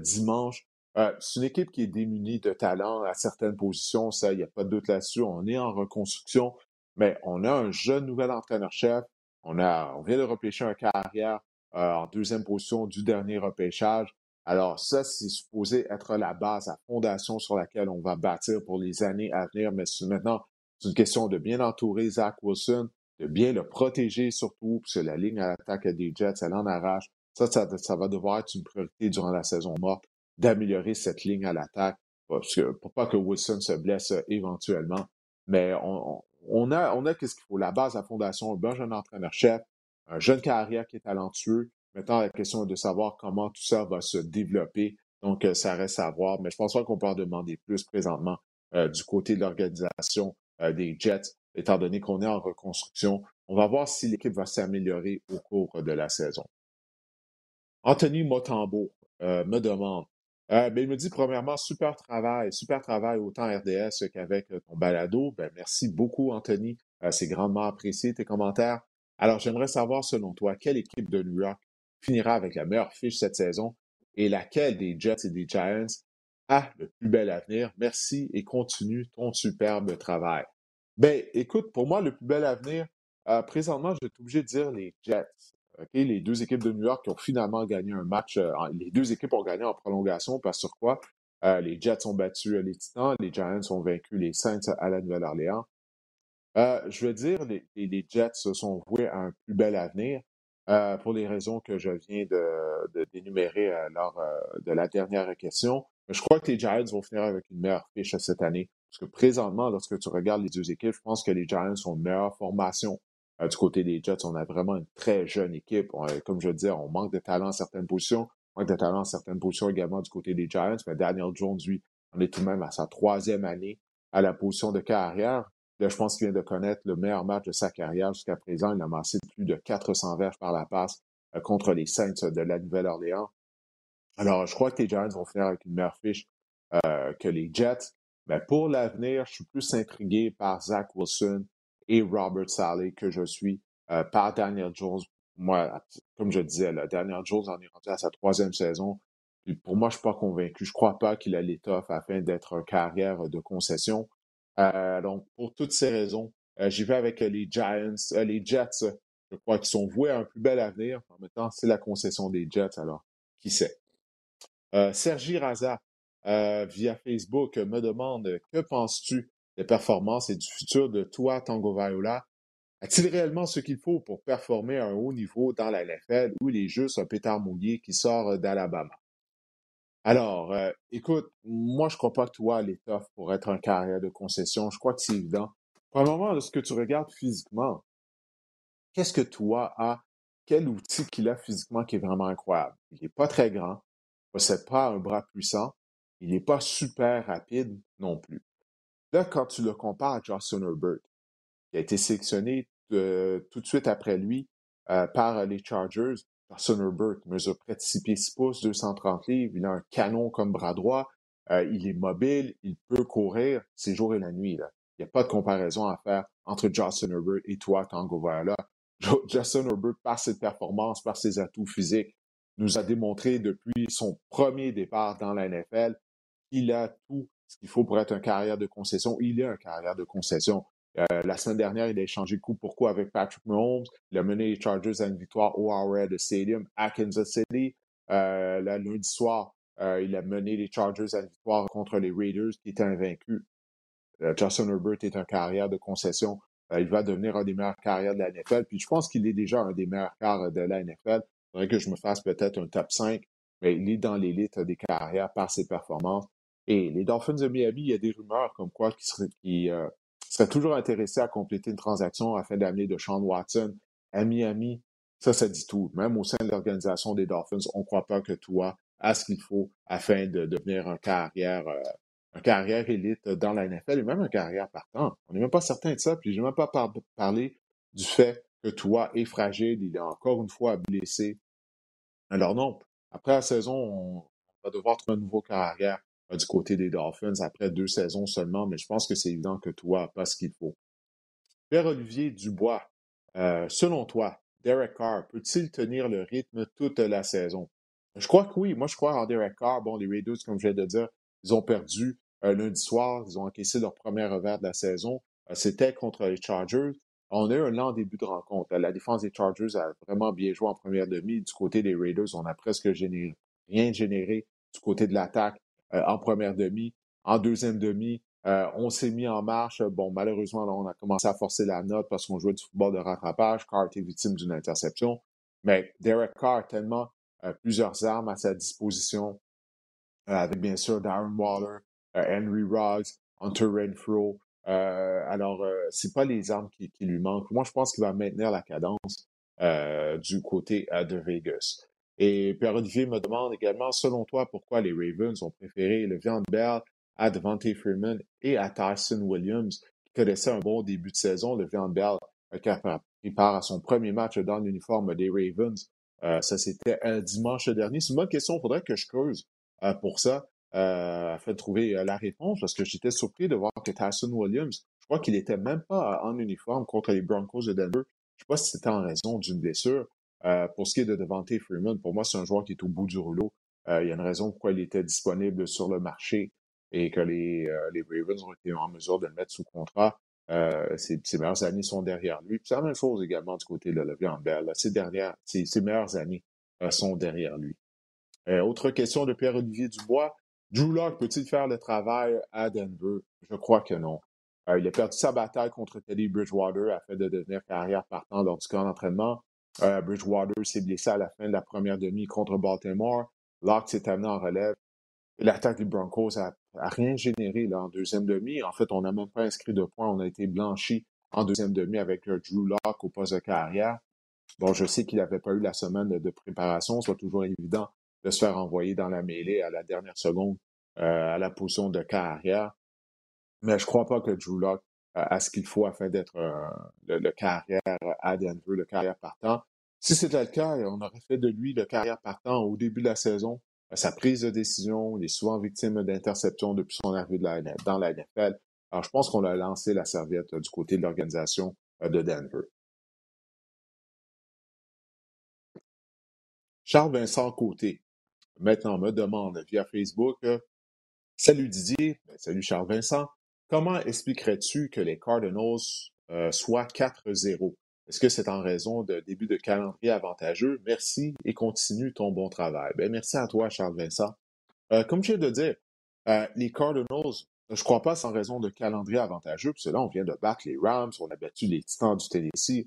dimanche. c'est une équipe qui est démunie de talent à certaines positions, ça, il n'y a pas de doute là-dessus. On est en reconstruction, mais on a un jeune nouvel entraîneur-chef on, a, on vient de repêcher un carrière en deuxième position du dernier repêchage. Alors ça, c'est supposé être la base, la fondation sur laquelle on va bâtir pour les années à venir. Mais maintenant, c'est une question de bien entourer Zach Wilson, de bien le protéger surtout, parce que la ligne à l'attaque des Jets, elle en arrache. Ça, ça, va devoir être une priorité durant la saison morte, d'améliorer cette ligne à l'attaque, parce que, pour pas que Wilson se blesse euh, éventuellement. Mais on, on a, on a qu'est-ce qu'il faut? La base, la fondation, un bon jeune entraîneur-chef, un jeune carrière qui est talentueux. Maintenant, la question est de savoir comment tout ça va se développer. Donc, euh, ça reste à voir. Mais je pense pas qu'on peut en demander plus présentement euh, du côté de l'organisation euh, des Jets, étant donné qu'on est en reconstruction. On va voir si l'équipe va s'améliorer au cours de la saison. Anthony Motambo me demande ben, il me dit, premièrement, super travail, super travail autant RDS qu'avec ton balado. Ben, merci beaucoup, Anthony. C'est grandement apprécié tes commentaires. Alors, j'aimerais savoir, selon toi, quelle équipe de New York finira avec la meilleure fiche cette saison et laquelle des Jets et des Giants a le plus bel avenir? Merci et continue ton superbe travail. Ben, écoute, pour moi, le plus bel avenir, présentement, je être obligé de dire les Jets les deux équipes de New York qui ont finalement gagné un match. Euh, les deux équipes ont gagné en prolongation parce sur quoi? Euh, les Jets ont battu euh, les Titans, les Giants ont vaincu les Saints à la Nouvelle-Orléans. Je veux dire, les, les, Jets sont voués à un plus bel avenir pour les raisons que je viens de, d'énumérer lors de la dernière question. Je crois que les Giants vont finir avec une meilleure fiche cette année. Parce que présentement, lorsque tu regardes les deux équipes, je pense que les Giants ont une meilleure formation euh, du côté des Jets, on a vraiment une très jeune équipe. comme je disais, on manque de talent à certaines positions, on manque de talent à certaines positions également du côté des Giants, mais Daniel Jones, lui, on est tout de même à sa troisième année à la position de carrière. Je pense qu'il vient de connaître le meilleur match de sa carrière jusqu'à présent. Il a massé plus de 400 verges par la passe euh, contre les Saints de la Nouvelle-Orléans. Alors, je crois que les Giants vont finir avec une meilleure fiche euh, que les Jets. Mais pour l'avenir, je suis plus intrigué par Zach Wilson, et Robert Sally que je suis euh, par Daniel Jones. Moi, comme je disais, là, Daniel Jones en est rendu à sa troisième saison. pour moi, je ne suis pas convaincu. Je ne crois pas qu'il a l'étoffe afin d'être un carrière de concession. Euh, donc, pour toutes ces raisons, euh, j'y vais avec les Giants, les Jets. Je crois qu'ils sont voués à un plus bel avenir. En même temps, c'est la concession des Jets, alors qui sait? Sergi Raza, via Facebook, me demande Que penses-tu des performances et du futur de toi, Tango Viola, a-t-il réellement ce qu'il faut pour performer à un haut niveau dans la NFL où il est juste un pétard mouillé qui sort d'Alabama? Alors, euh, écoute, moi, je crois pas que toi, l'étoffe pour être un carrière de concession. Je crois que c'est évident. Premièrement, lorsque tu regardes physiquement, qu'est-ce que toi as? Quel outil qu'il a physiquement qui est vraiment incroyable? Il n'est pas très grand, il possède pas un bras puissant, il n'est pas super rapide non plus. Là, quand tu le compares à Justin Herbert, qui a été sélectionné euh, tout de suite après lui euh, par les Chargers, Justin Herbert mesure près de 6 pieds 6 pouces, 230 livres. Il a un canon comme bras droit. Euh, il est mobile. Il peut courir. C'est jour et la nuit. Là. Il n'y a pas de comparaison à faire entre Justin Herbert et toi, Tango là. Justin Herbert, par ses performances, par ses atouts physiques, nous a démontré depuis son premier départ dans la NFL qu'il a tout ce qu'il faut pour être un carrière de concession. Il est un carrière de concession. Euh, la semaine dernière, il a échangé coup pour coup avec Patrick Mahomes. Il a mené les Chargers à une victoire au Arrowhead Stadium à Kansas City. Euh, lundi soir, euh, il a mené les Chargers à une victoire contre les Raiders qui étaient invaincus. Euh, Justin Herbert est un carrière de concession. il va devenir un des meilleurs carrières de la NFL. Puis je pense qu'il est déjà un des meilleurs carrières de la NFL. Il faudrait que je me fasse peut-être un top 5, mais il est dans l'élite des carrières par ses performances. Et les Dolphins de Miami, il y a des rumeurs comme quoi qui, serait, qui serait toujours intéressé à compléter une transaction afin d'amener de Sean Watson à Miami, ça, ça dit tout. Même au sein de l'organisation des Dolphins, on ne croit pas que toi as ce qu'il faut afin de devenir un carrière, euh, un carrière élite dans la NFL et même un carrière partant. On n'est même pas certain de ça. Puis je n'ai même pas parlé du fait que toi est fragile, il est encore une fois blessé. Alors non, après la saison, on va devoir trouver un nouveau carrière du côté des Dolphins après deux saisons seulement, mais je pense que c'est évident que toi pas ce qu'il faut. Pierre-Olivier Dubois, euh, selon toi, Derek Carr peut-il tenir le rythme toute la saison? Je crois que oui. Moi, je crois en Derek Carr. Bon, les Raiders, comme je viens de dire, ils ont perdu un lundi soir. Ils ont encaissé leur premier revers de la saison. Euh, c'était contre les Chargers. On a eu un lent début de rencontre. La défense des Chargers a vraiment bien joué en première demi. Du côté des Raiders, on a presque rien généré du côté de l'attaque. Euh, en première demi. En deuxième demi, euh, on s'est mis en marche. Bon, malheureusement, on a commencé à forcer la note parce qu'on jouait du football de rattrapage. Carr était victime d'une interception. Mais Derek Carr a tellement euh, plusieurs armes à sa disposition, avec bien sûr Darren Waller, Henry Ruggs, Hunter Renfro. alors, c'est pas les armes qui, qui, lui manquent. Moi, je pense qu'il va maintenir la cadence du côté de Vegas. Et Pierre-Olivier me demande également, selon toi, pourquoi les Ravens ont préféré le Vian Bell à Devante Freeman et à Tyson Williams, qui connaissait un bon début de saison. Le Vian Bell, euh, qui part à son premier match dans l'uniforme des Ravens. Euh, ça, c'était un dimanche dernier. C'est une bonne question. Il faudrait que je creuse euh, pour ça, afin de trouver la réponse, parce que j'étais surpris de voir que Tyson Williams, je crois qu'il était même pas en uniforme contre les Broncos de Denver. Je ne sais pas si c'était en raison d'une blessure. Euh, pour ce qui est de Devante Freeman, pour moi, c'est un joueur qui est au bout du rouleau. Euh, il y a une raison pourquoi il était disponible sur le marché et que les, euh, les Ravens ont été en mesure de le mettre sous contrat. ses, ses, meilleures années sont derrière lui. C'est la même chose également du côté de Le'Veon Bell. Ses, dernières, ses, ses meilleures années sont derrière lui. autre question de Pierre-Olivier Dubois. Drew Locke peut-il faire le travail à Denver? Je crois que non. il a perdu sa bataille contre Teddy Bridgewater afin de devenir carrière partant lors du camp d'entraînement. Euh, Bridgewater s'est blessé à la fin de la première demi contre Baltimore. Locke s'est amené en relève. L'attaque des Broncos a, rien généré là, en deuxième demi. En fait, on n'a même pas inscrit de points. On a été blanchi en deuxième demi avec euh, Drew Locke au poste de carrière. Bon, je sais qu'il n'avait pas eu la semaine de, préparation. C'est toujours évident de se faire envoyer dans la mêlée à la dernière seconde euh, à la position de carrière. Mais je ne crois pas que Drew Locke à ce qu'il faut afin d'être euh, le, carrière à Denver, le carrière partant. Si c'était le cas, on aurait fait de lui le carrière partant au début de la saison. Sa prise de décision, il est souvent victime d'interceptions depuis son arrivée dans la NFL. Alors, je pense qu'on a lancé la serviette du côté de l'organisation euh, de Denver. Charles Vincent Côté, maintenant me demande via Facebook euh, Salut Didier, ben, salut Charles Vincent. Comment expliquerais-tu que les Cardinals euh, soient 4-0? Est-ce que c'est en raison de début de calendrier avantageux? Merci et continue ton bon travail. Ben, merci à toi, Charles Vincent. Euh, comme je viens de dire, euh, les Cardinals, je ne crois pas c'est en raison de calendrier avantageux, parce que là, on vient de battre les Rams, on a battu les Titans du Tennessee,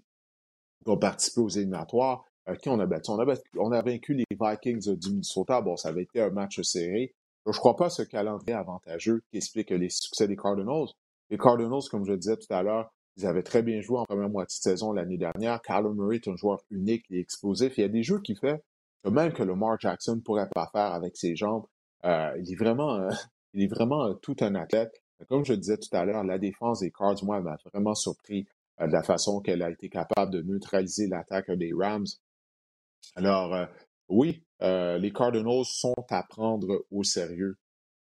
on a participé aux éliminatoires. qui on a battu? On a, battu, on a vaincu les Vikings du Minnesota. Bon, ça avait été un match serré. Je ne crois pas ce calendrier avantageux qui explique les succès des Cardinals. Les Cardinals, comme je disais tout à l'heure, ils avaient très bien joué en première moitié de saison l'année dernière. Kyler Murray est un joueur unique et explosif. Il y a des jeux qu'il fait même que Lamar Jackson ne pourrait pas faire avec ses jambes. Euh, il est vraiment, euh, il est vraiment euh, tout un athlète. Comme je disais tout à l'heure, la défense des Cards, moi, m'a vraiment surpris de la façon qu'elle a été capable de neutraliser l'attaque des Rams. Alors, oui, euh, les Cardinals sont à prendre au sérieux,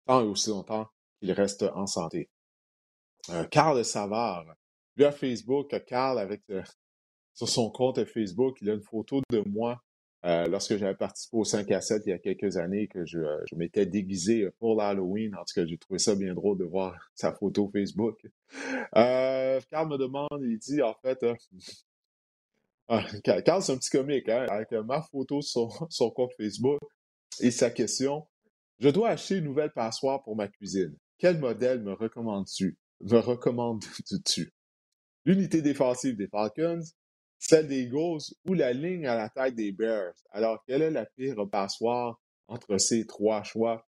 tant et aussi longtemps qu'ils restent en santé. Euh, Carl Savard, lui à Facebook, Carl, avec sur son compte Facebook, il a une photo de moi lorsque j'avais participé au 5 à 7 il y a quelques années, que je, je m'étais déguisé pour l'Halloween. En tout cas, j'ai trouvé ça bien drôle de voir sa photo Facebook. Carl me demande, il dit, en fait, Carl, c'est un petit comique, hein, avec euh, ma photo sur son compte Facebook et sa question. Je dois acheter une nouvelle passoire pour ma cuisine. Quel modèle me recommandes-tu? Me recommandes-tu? L'unité défensive des Falcons, celle des Eagles ou la ligne à la taille des Bears? Alors, quelle est la pire passoire entre ces trois choix?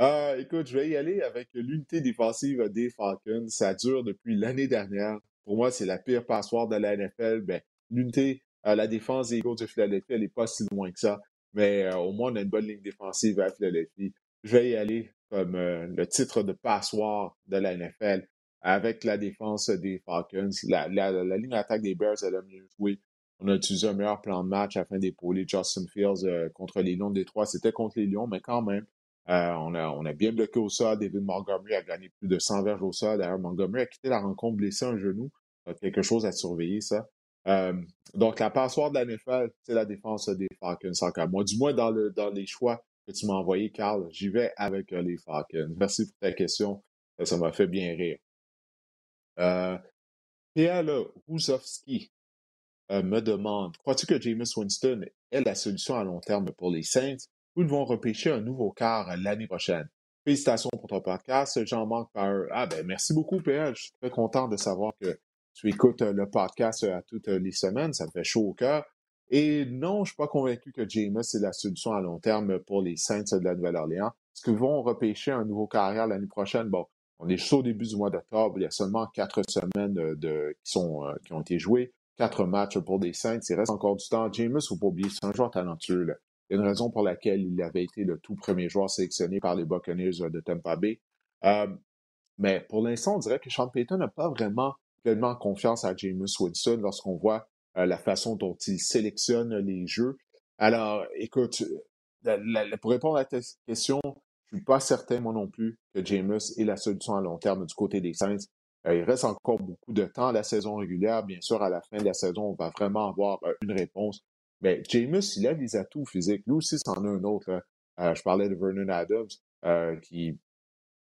Euh, écoute, je vais y aller avec l'unité défensive des Falcons. Ça dure depuis l'année dernière. Pour moi, c'est la pire passoire de la NFL. Ben, l'unité, à la défense des Eagles de Philadelphie, elle n'est pas si loin que ça. Mais euh, au moins, on a une bonne ligne défensive à Philadelphie. Je vais y aller comme euh, le titre de passoire de la NFL avec la défense des Falcons. La, ligne d'attaque des Bears, elle a mieux joué. On a utilisé un meilleur plan de match afin d'épauler Justin Fields euh, contre les Lions de Détroit. C'était contre les Lions, mais quand même, on, a, on a bien bloqué au sol. David Montgomery a gagné plus de 100 verges au sol. D'ailleurs, Montgomery a quitté la rencontre blessé un genou. quelque chose à surveiller, ça. Euh, donc, la passoire de la NFL, c'est la défense des Falcons. Moi, du moins, dans, le, dans les choix que tu m'as envoyés, Carl, j'y vais avec euh, les Falcons. Merci pour ta question. Ça m'a fait bien rire. Euh, Pierre Rousovski euh, me demande Crois-tu que Jameis Winston est la solution à long terme pour les Saints ou ils vont repêcher un nouveau quart l'année prochaine? Félicitations pour ton podcast. J'en manque par. Ah, ben, merci beaucoup, Pierre. Je suis très content de savoir que tu écoutes euh, le podcast euh, à toutes euh, les semaines, ça me fait chaud au cœur. Et non, je ne suis pas convaincu que Jameis est la solution à long terme pour les Saints de la Nouvelle-Orléans. Est-ce qu'ils vont repêcher un nouveau carrière l'année prochaine? Bon, on est juste au début du mois d'octobre. Il y a seulement quatre semaines de, qui, sont, qui ont été jouées, quatre matchs pour les Saints. Il reste encore du temps. Jameis, il faut pas oublier, c'est un joueur talentueux. Il y a une raison pour laquelle il avait été le tout premier joueur sélectionné par les Buccaneers de Tampa Bay. mais pour l'instant, on dirait que Sean Payton n'a pas vraiment pleinement confiance à James Winston lorsqu'on voit euh, la façon dont il sélectionne les jeux. Alors, écoute, pour répondre à ta question, je suis pas certain, moi non plus, que James est la solution à long terme du côté des Saints. Euh, il reste encore beaucoup de temps à la saison régulière. Bien sûr, à la fin de la saison, on va vraiment avoir euh, une réponse. Mais James, il a des atouts physiques. Lui aussi, c'en a un autre. Hein. je parlais de Vernon Adams, qui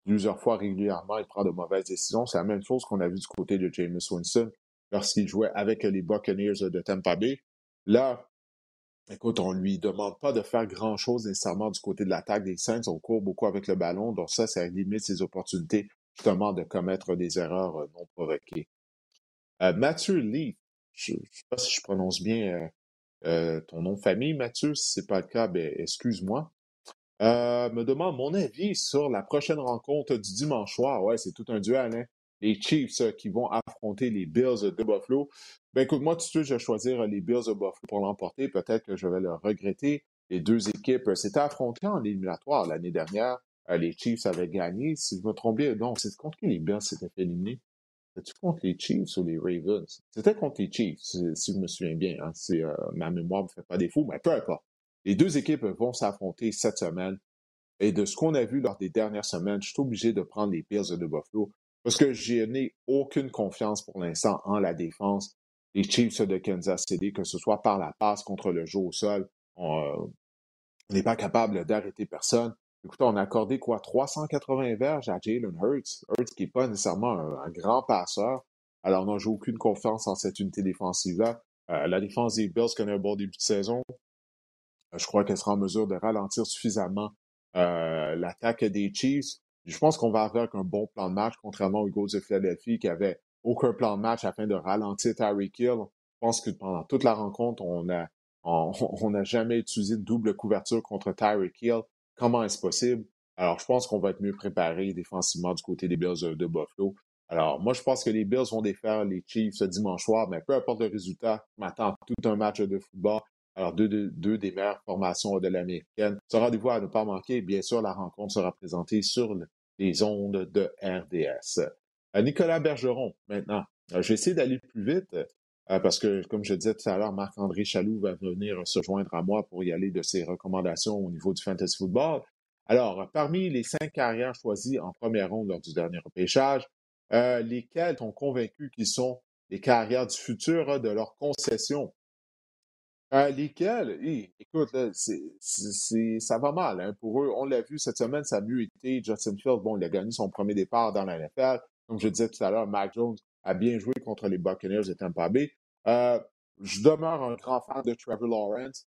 plusieurs fois régulièrement, il prend de mauvaises décisions. C'est la même chose qu'on a vu du côté de James Winston lorsqu'il jouait avec les Buccaneers de Tampa Bay. Là, écoute, on lui demande pas de faire grand-chose nécessairement du côté de l'attaque des Saints. On court beaucoup avec le ballon, donc ça, ça limite ses opportunités justement de commettre des erreurs euh, non provoquées. Euh, Mathieu Lee, je ne sais pas si je prononce bien euh, ton nom de famille, Mathieu. Si ce n'est pas le cas, ben, excuse-moi. Euh, me demande mon avis sur la prochaine rencontre du dimanche soir. Ouais, c'est tout un duel, hein? Les Chiefs euh, qui vont affronter les Bills de Buffalo. Ben écoute, moi, tout de je vais choisir les Bills de Buffalo pour l'emporter. Peut-être que je vais le regretter. Les deux équipes s'étaient affrontées en éliminatoire l'année dernière. Euh, les Chiefs avaient gagné. Si je me trompe bien, non, c'est contre qui les Bills s'étaient fait éliminer? C'était contre les Chiefs ou les Ravens? C'était contre les Chiefs, si, je me souviens bien. Hein. ma mémoire ne me fait pas défaut, mais peu importe. Les deux équipes vont s'affronter cette semaine. Et de ce qu'on a vu lors des dernières semaines, je suis obligé de prendre les Bills de Buffalo parce que je n'ai aucune confiance pour l'instant en la défense des Chiefs de Kansas City, que ce soit par la passe contre le jeu au sol. On euh, n'est pas capable d'arrêter personne. Écoutez, on a accordé quoi? 380 verges à Jalen Hurts. Hurts qui n'est pas nécessairement un, grand passeur. Alors, non, j'ai aucune confiance en cette unité défensive-là. Euh, la défense des Bills connaît un bon début de saison. Je crois qu'elle sera en mesure de ralentir suffisamment euh, l'attaque des Chiefs. Je pense qu'on va avoir un bon plan de match, contrairement aux Eagles de Philadelphie qui avait aucun plan de match afin de ralentir Tyreek Hill. Je pense que pendant toute la rencontre, on n'a on, n'a jamais utilisé de double couverture contre Tyreek Hill. Comment est-ce possible? Alors, je pense qu'on va être mieux préparé défensivement du côté des Bills de, Buffalo. Alors, moi, je pense que les Bills vont défaire les Chiefs ce dimanche soir, mais peu importe le résultat, je m'attends tout un match de football alors deux, des meilleures formations de l'américaine. Ce rendez-vous à ne pas manquer. Bien sûr, la rencontre sera présentée sur les ondes de RDS. Euh, Nicolas Bergeron, maintenant. Euh, je vais essayer d'aller plus vite. parce que, comme je disais tout à l'heure, Marc-André Chaloux va venir se joindre à moi pour y aller de ses recommandations au niveau du fantasy football. Alors, parmi les cinq carrières choisies en première ronde lors du dernier repêchage, lesquelles t'ont convaincu qu'ils sont les carrières du futur de leur concession? Euh, lesquels? écoute, ça va mal hein, pour eux. On l'a vu cette semaine, ça a mieux été. Justin Field, bon, il a gagné son premier départ dans la NFL. Comme je disais tout à l'heure, Mac Jones a bien joué contre les Buccaneers de Tampa Bay. Euh, je demeure un grand fan de Trevor Lawrence.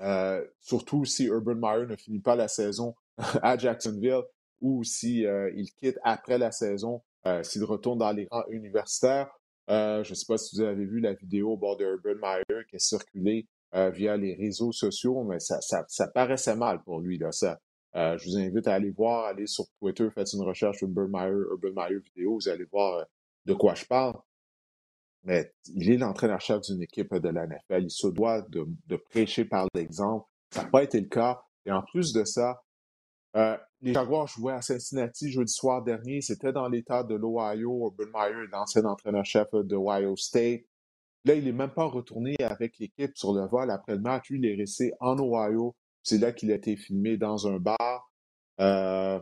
Euh, surtout si Urban Meyer ne finit pas la saison à Jacksonville ou s'il il quitte après la saison, s'il retourne dans les rangs universitaires. Euh, je ne sais pas si vous avez vu la vidéo bord de Urban Meyer qui a circulé euh, via les réseaux sociaux, mais ça, paraissait mal pour lui. Là, ça. Euh, je vous invite à aller voir, aller sur Twitter, faites une recherche Urban Meyer, Urban Meyer vidéo, vous allez voir de quoi je parle. Mais il est l'entraîneur-chef d'une équipe de la NFL. Il se doit de prêcher par l'exemple. Ça n'a pas été le cas. Et en plus de ça, euh, les Jaguars jouaient à Cincinnati jeudi soir dernier. C'était dans l'État de l'Ohio. Urban Meyer est l'ancien entraîneur-chef de Ohio State. Là, il n'est même pas retourné avec l'équipe sur le vol après le match. Lui, il est resté en Ohio. C'est là qu'il a été filmé dans un bar. Euh,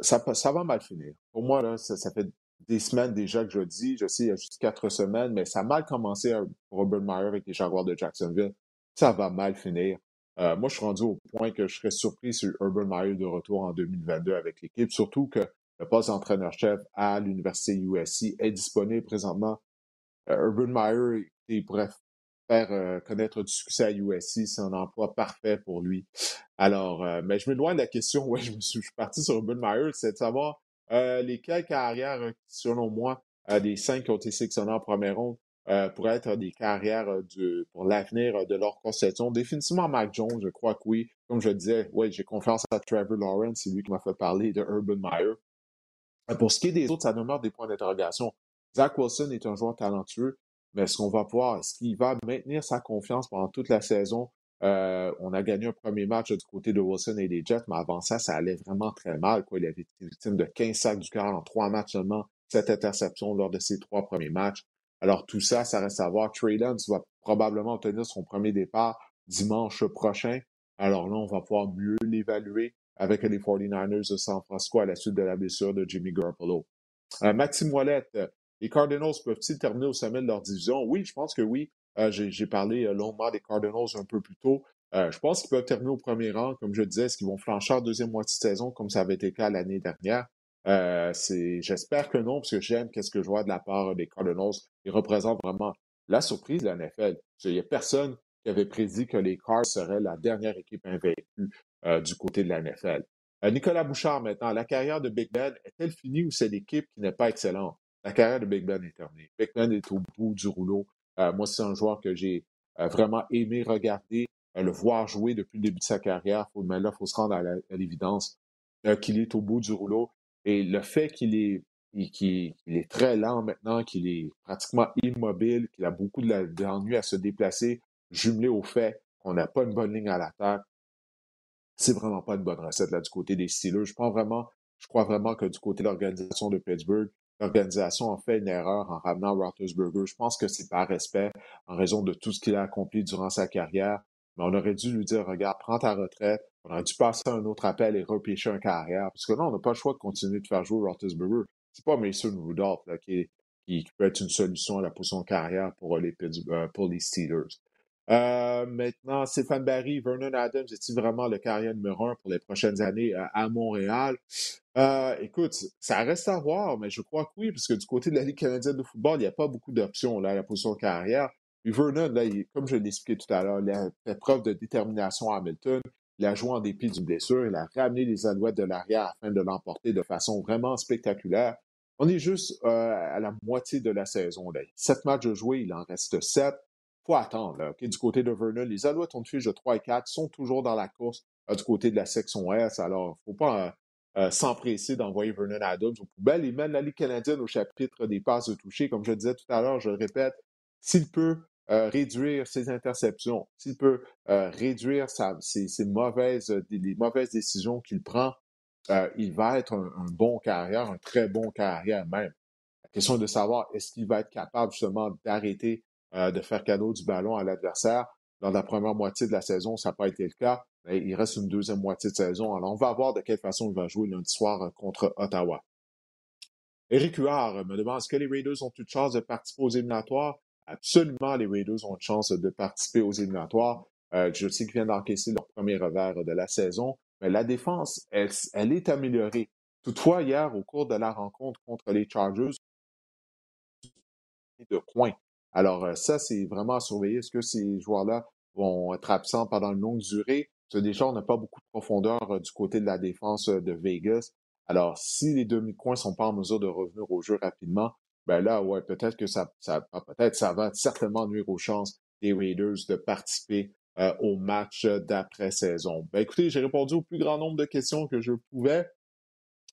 ça, ça, va mal finir. Pour moi, là, ça, fait des semaines déjà que je dis. Je sais, il y a juste quatre semaines, mais ça a mal commencé pour Urban Meyer avec les Jaguars de Jacksonville. Ça va mal finir. Euh, moi, je suis rendu au point que je serais surpris sur Urban Meyer de retour en 2022 avec l'équipe, surtout que le poste d'entraîneur-chef à l'Université USC est disponible présentement. Euh, Urban Meyer, il pourrait faire euh, connaître du succès à USC, c'est un emploi parfait pour lui. Alors, mais je me demande la question, ouais, je, me suis, parti sur Urban Meyer, c'est de savoir lesquelles carrières, selon moi, des cinq qui ont été sélectionnés en première ronde, euh, pour être des carrières euh, pour l'avenir euh, de leur conception. Définitivement, Mac Jones, je crois que oui. Comme je disais, oui, j'ai confiance à Trevor Lawrence, c'est lui qui m'a fait parler de Urban Meyer. Pour ce qui est des autres, ça demeure des points d'interrogation. Zach Wilson est un joueur talentueux, mais est-ce qu'on va pouvoir, est-ce qu'il va maintenir sa confiance pendant toute la saison? on a gagné un premier match du côté de Wilson et des Jets, mais avant ça, ça allait vraiment très mal. Quoi. Il avait été victime de 15 sacs du cœur en trois matchs seulement, cette interception lors de ses trois premiers matchs. Alors tout ça, ça reste à voir. Trey va probablement obtenir son premier départ dimanche prochain. Alors là, on va pouvoir mieux l'évaluer avec les 49ers de San Francisco à la suite de la blessure de Jimmy Garoppolo. Euh, Maxime Wallet, euh, les Cardinals peuvent-ils terminer au sommet de leur division? Oui, je pense que oui. Euh, j'ai parlé longuement des Cardinals un peu plus tôt. je pense qu'ils peuvent terminer au premier rang. Comme je disais, est-ce qu'ils vont flancher en deuxième moitié de saison comme ça avait été le cas l'année dernière? Euh, j'espère que non, parce que j'aime qu'est-ce que je vois de la part des Cardinals. Ils représentent vraiment la surprise de la NFL. Il n'y a personne qui avait prédit que les Cards seraient la dernière équipe invaincue euh, du côté de la NFL. Euh, Nicolas Bouchard, maintenant, la carrière de Big Ben est-elle finie ou c'est l'équipe qui n'est pas excellente? La carrière de Big Ben est terminée. Big Ben est au bout du rouleau. moi, c'est un joueur que j'ai vraiment aimé regarder, le voir jouer depuis le début de sa carrière. mais là, il faut se rendre à l'évidence qu'il est au bout du rouleau. Et le fait qu'il est, qu'il est très lent maintenant, qu'il est pratiquement immobile, qu'il a beaucoup d'ennuis à se déplacer, jumelé au fait qu'on n'a pas une bonne ligne à l'attaque, c'est vraiment pas une bonne recette là du côté des Steelers. Je pense vraiment, je crois vraiment que du côté de l'organisation de Pittsburgh, l'organisation a fait une erreur en ramenant Roethlisberger. Je pense que c'est par respect, en raison de tout ce qu'il a accompli durant sa carrière. Mais on aurait dû lui dire, regarde, prends ta retraite, on a dû passer un autre appel et repêcher un carrière. Parce que là, on n'a pas le choix de continuer de faire jouer Roethlisberger. C'est pas Mason Rudolph qui, qui, peut être une solution à la position carrière pour les, euh, pour les Steelers. Euh, maintenant, Stéphane Barry, Vernon Adams, est-il vraiment le carrière numéro un pour les prochaines années euh, à Montréal? écoute, ça reste à voir, mais je crois que oui, parce que du côté de la Ligue canadienne de football, il n'y a pas beaucoup d'options là, à la position carrière. Vernon, là, comme je l'ai expliqué tout à l'heure, il a fait preuve de détermination à Hamilton. Il a joué en dépit d'une blessure. Il a ramené les alouettes de l'arrière afin de l'emporter de façon vraiment spectaculaire. On est juste euh, à la moitié de la saison. Sept matchs jouer, il en reste sept. faut attendre. Du côté de Vernon, les alouettes ont une fiche de 3 et 4, sont toujours dans la course euh, du côté de la section S. Alors, il faut pas euh, s'empresser d'envoyer Vernon Adams aux poubelles. Il mène la Ligue canadienne au chapitre des passes de toucher. Comme je disais tout à l'heure, je le répète, s'il peut euh, réduire ses interceptions, s'il peut euh, réduire ses, mauvaises, euh, décisions qu'il prend, il va être un, bon carrière, un très bon carrière même. La question de savoir est-ce qu'il va être capable justement d'arrêter de faire cadeau du ballon à l'adversaire. Dans la première moitié de la saison, ça n'a pas été le cas. Mais il reste une deuxième moitié de saison. Alors, on va voir de quelle façon il va jouer lundi soir contre Ottawa. Éric Huard me demande est-ce que les Raiders ont toute chance de participer aux éliminatoires? Absolument, les Raiders ont une chance de participer aux éliminatoires. Euh, je sais qu'ils viennent d'encaisser leur premier revers de la saison, mais la défense, elle, est améliorée. Toutefois, hier, au cours de la rencontre contre les Chargers, de coin. Alors, euh, ça, c'est vraiment à surveiller. Est-ce que ces joueurs-là vont être absents pendant une longue durée? Parce que déjà, on n'a pas beaucoup de profondeur euh, du côté de la défense de Vegas. Alors, si les demi-coins ne sont pas en mesure de revenir au jeu rapidement, ben là, ouais, peut-être que ça, ça peut-être ça va certainement nuire aux chances des Raiders de participer euh, au match d'après-saison. Ben écoutez, j'ai répondu au plus grand nombre de questions que je pouvais.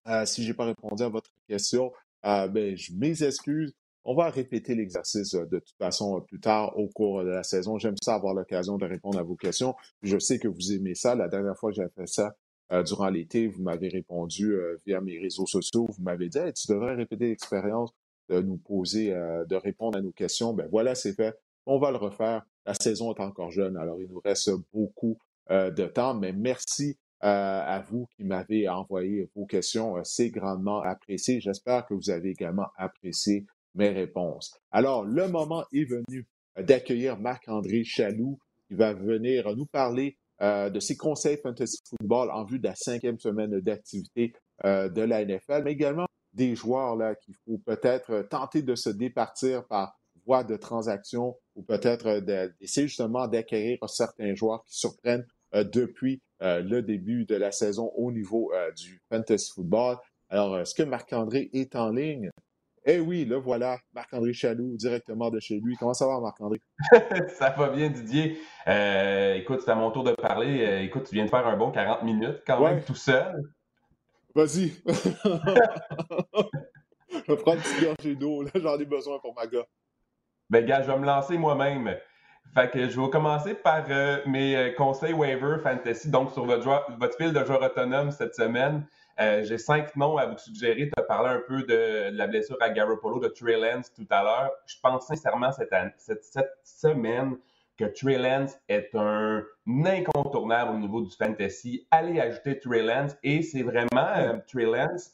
Euh, si j'ai pas répondu à votre question, euh, ben, je mes excuses. On va répéter l'exercice de toute façon plus tard au cours de la saison. J'aime ça avoir l'occasion de répondre à vos questions. Je sais que vous aimez ça. La dernière fois que j'ai fait ça, euh, durant l'été, vous m'avez répondu euh, via mes réseaux sociaux. Vous m'avez dit tu devrais répéter l'expérience de nous poser, euh, de répondre à nos questions. Ben voilà, c'est fait. On va le refaire. La saison est encore jeune, alors il nous reste beaucoup de temps. Mais merci à vous qui m'avez envoyé vos questions. C'est grandement apprécié. J'espère que vous avez également apprécié mes réponses. Alors, le moment est venu d'accueillir Marc-André Chaloux qui va venir nous parler euh, de ses conseils fantasy football en vue de la cinquième semaine d'activité euh, de la NFL, mais également des joueurs là qu'il faut peut-être tenter de se départir par voie de transaction ou peut-être d'essayer justement d'acquérir certains joueurs qui surprennent euh, depuis le début de la saison au niveau du fantasy football. Alors, est-ce que Marc-André est en ligne? Eh oui, là voilà, Marc-André Chaloux, directement de chez lui. Comment ça va, Marc-André? ça va bien, Didier. Euh, écoute, c'est à mon tour de parler. Euh, écoute, tu viens de faire un bon 40 minutes quand même tout seul. Vas-y. je vais prendre une petite gorgée d'eau. Là, j'en ai besoin pour ma gars. Ben, gars, je vais me lancer moi-même. Fait que je vais commencer par euh, mes conseils waiver fantasy, donc sur votre, votre fil de joueur autonome cette semaine. Euh, j'ai cinq noms à vous suggérer. Tu as parlé un peu de, la blessure à Garoppolo, de Trey Lance tout à l'heure. Je pense sincèrement cette, cette, semaine que Trey Lance est un incontournable au niveau du fantasy. Allez ajouter Trey Lance et c'est vraiment euh, Trey Lance,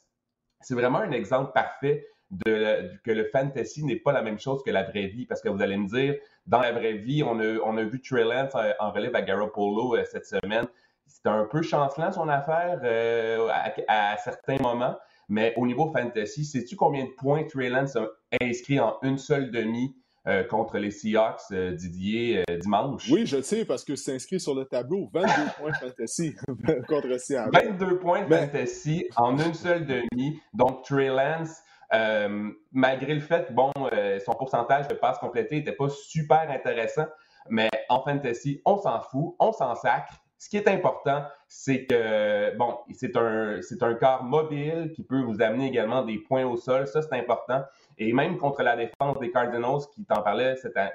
c'est vraiment un exemple parfait de, que le fantasy n'est pas la même chose que la vraie vie. Parce que vous allez me dire, dans la vraie vie, on a, on a vu Trey Lance en relève à Garoppolo euh, cette semaine c'était un peu chancelant son affaire euh, à, certains moments. Mais au niveau fantasy, sais-tu combien de points Trey Lance a inscrit en une seule demi? Euh, contre les Seahawks, euh, Didier, dimanche? Oui, je sais, parce que c'est inscrit sur le tableau. 22 points fantasy contre Seattle. 22 points fantasy en une seule demi. Donc, Trey Lance, malgré le fait, bon, son pourcentage de passes complétées n'était pas super intéressant, mais en fantasy, on s'en fout, on s'en sacre. Ce qui est important, c'est que, bon, c'est un, c'est un corps mobile qui peut vous amener également des points au sol. Ça, c'est important. Et même contre la défense des Cardinals, qui t'en parlait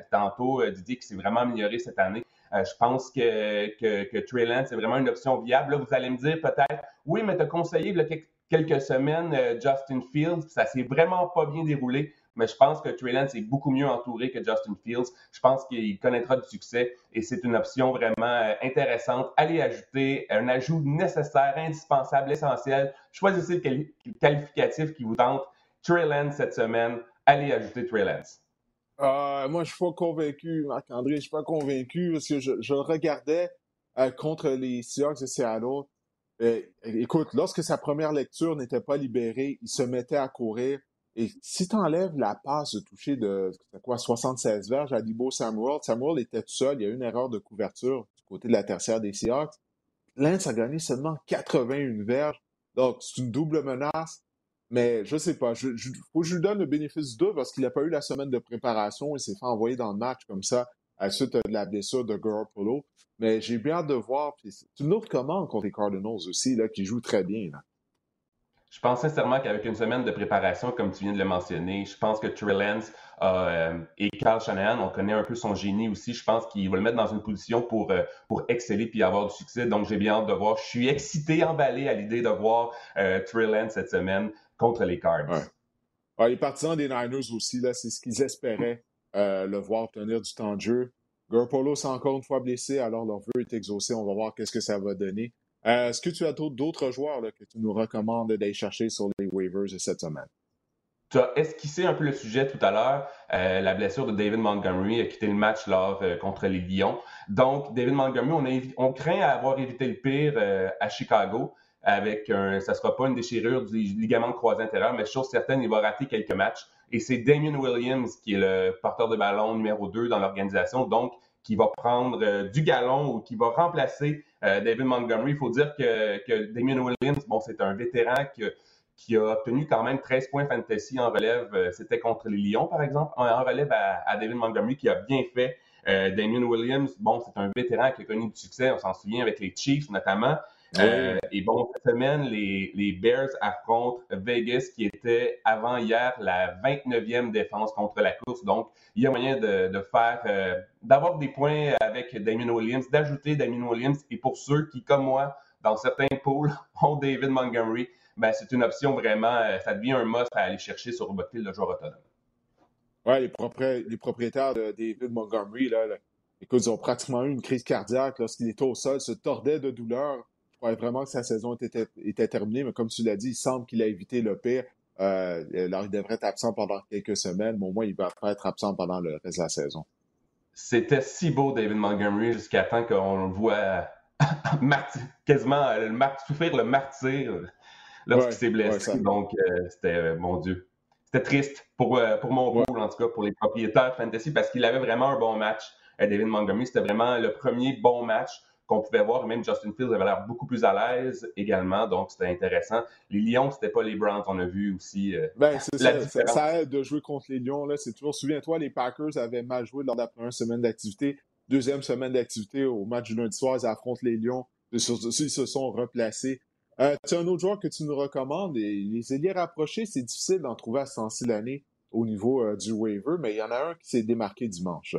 tantôt, euh, Didier, qui s'est vraiment amélioré cette année, euh, je pense que, que, que Trey Lance vraiment une option viable. Là, vous allez me dire peut-être, oui, mais tu as conseillé il y a quelques semaines euh, Justin Fields, ça s'est vraiment pas bien déroulé mais je pense que Trey Lance est beaucoup mieux entouré que Justin Fields. Je pense qu'il connaîtra du succès et c'est une option vraiment euh, intéressante. Allez ajouter un ajout nécessaire, indispensable, essentiel. Choisissez le qualificatif qui vous tente. Trey Lance cette semaine. Allez ajouter Trey. Euh, moi, je suis pas convaincu, Marc-André. Je suis pas convaincu parce que je, regardais euh, contre les Seahawks de Seattle. écoute, lorsque sa première lecture n'était pas libérée, il se mettait à courir. Et si tu enlèves la passe de toucher de quoi, 76 verges à Debo Samuel, Samuel était tout seul, il y a eu une erreur de couverture du côté de la tertiaire des Seahawks. Lance a gagné seulement 81 verges. Donc, c'est une double menace. Mais je sais pas, je, faut que je lui donne le bénéfice du parce qu'il n'a pas eu la semaine de préparation. Il s'est fait envoyer dans le match comme ça à la suite de la blessure de Garoppolo. Mais j'ai bien hâte de voir. C'est une autre commande contre les Cardinals aussi, là, qui joue très bien. Là. Je pense sincèrement qu'avec une semaine de préparation, comme tu viens de le mentionner, je pense que Trey euh, et Carl Shanahan, on connaît un peu son génie aussi. Je pense qu'il va le mettre dans une position pour, euh, pour exceller puis avoir du succès. Donc, j'ai bien hâte de voir. Je suis excité, emballé à l'idée de voir euh, Lance cette semaine contre les Cards. les partisans des Niners aussi, là, c'est ce qu'ils espéraient euh, le voir obtenir du temps de jeu. Garoppolo s'est encore une fois blessé, alors leur vœu est exaucé. On va voir qu'est-ce que ça va donner. Euh, est-ce que tu as d'autres joueurs que tu nous recommandes d'aller chercher sur les waivers cette semaine? Tu as esquissé un peu le sujet tout à l'heure. Euh, la blessure de David Montgomery a quitté le match lors contre les Lions. Donc, David Montgomery, on, craint avoir évité le pire à Chicago avec un, ça sera pas une déchirure du ligament croisé intérieur, mais chose certaine, il va rater quelques matchs. Et c'est Damien Williams qui est le porteur de ballon numéro 2 dans l'organisation, donc qui va prendre euh, du galon ou qui va remplacer euh, David Montgomery. Il faut dire que, Damien Williams, bon, c'est un vétéran qui, a obtenu quand même 13 points fantasy en relève. Euh, c'était contre les Lions, par exemple, en relève à, David Montgomery, qui a bien fait. Damien Williams, bon, c'est un vétéran qui a connu du succès, on s'en souvient avec les Chiefs notamment. Euh, et bon, cette semaine, les, les, Bears affrontent Vegas, qui était avant hier la 29e défense contre la course. Donc, il y a moyen de, de faire, euh, d'avoir des points avec Damien Williams, d'ajouter Damien Williams. Et pour ceux qui, comme moi, dans certains pools, ont David Montgomery, ben, c'est une option vraiment, euh, ça devient un must à aller chercher sur votre fil de joueur autonome. Oui, les, les, propriétaires de David Montgomery, là, écoute, ils ont pratiquement eu une crise cardiaque lorsqu'il était au sol, se tordait de douleur croyais vraiment que sa saison était, était terminée, mais comme tu l'as dit, il semble qu'il a évité le pire. Euh, alors, il devrait être absent pendant quelques semaines, mais au moins, il va pas être absent pendant le reste de la saison. C'était si beau, David Montgomery, jusqu'à temps qu'on le voit quasiment le souffrir le martyr lorsqu'il s'est blessé. Donc, euh, c'était, euh, mon Dieu, c'était triste pour, pour mon pool, en tout cas, pour les propriétaires fantasy, parce qu'il avait vraiment un bon match. David Montgomery, c'était vraiment le premier bon match qu'on pouvait voir. Même Justin Fields avait l'air beaucoup plus à l'aise également, donc c'était intéressant. Les Lions, c'était pas les Browns, on a vu aussi. Euh, ben, c'est ça, ça, aide de jouer contre les Lions. Là, c'est toujours, souviens-toi, les Packers avaient mal joué lors de la première semaine d'activité. Deuxième semaine d'activité, au match du lundi soir, ils affrontent les Lions. Ils se sont replacés. Euh, tu as un autre joueur que tu nous recommandes. Et les ailiers rapprochés, c'est difficile d'en trouver à 106 l'année au niveau euh, du waiver, mais il y en a un qui s'est démarqué dimanche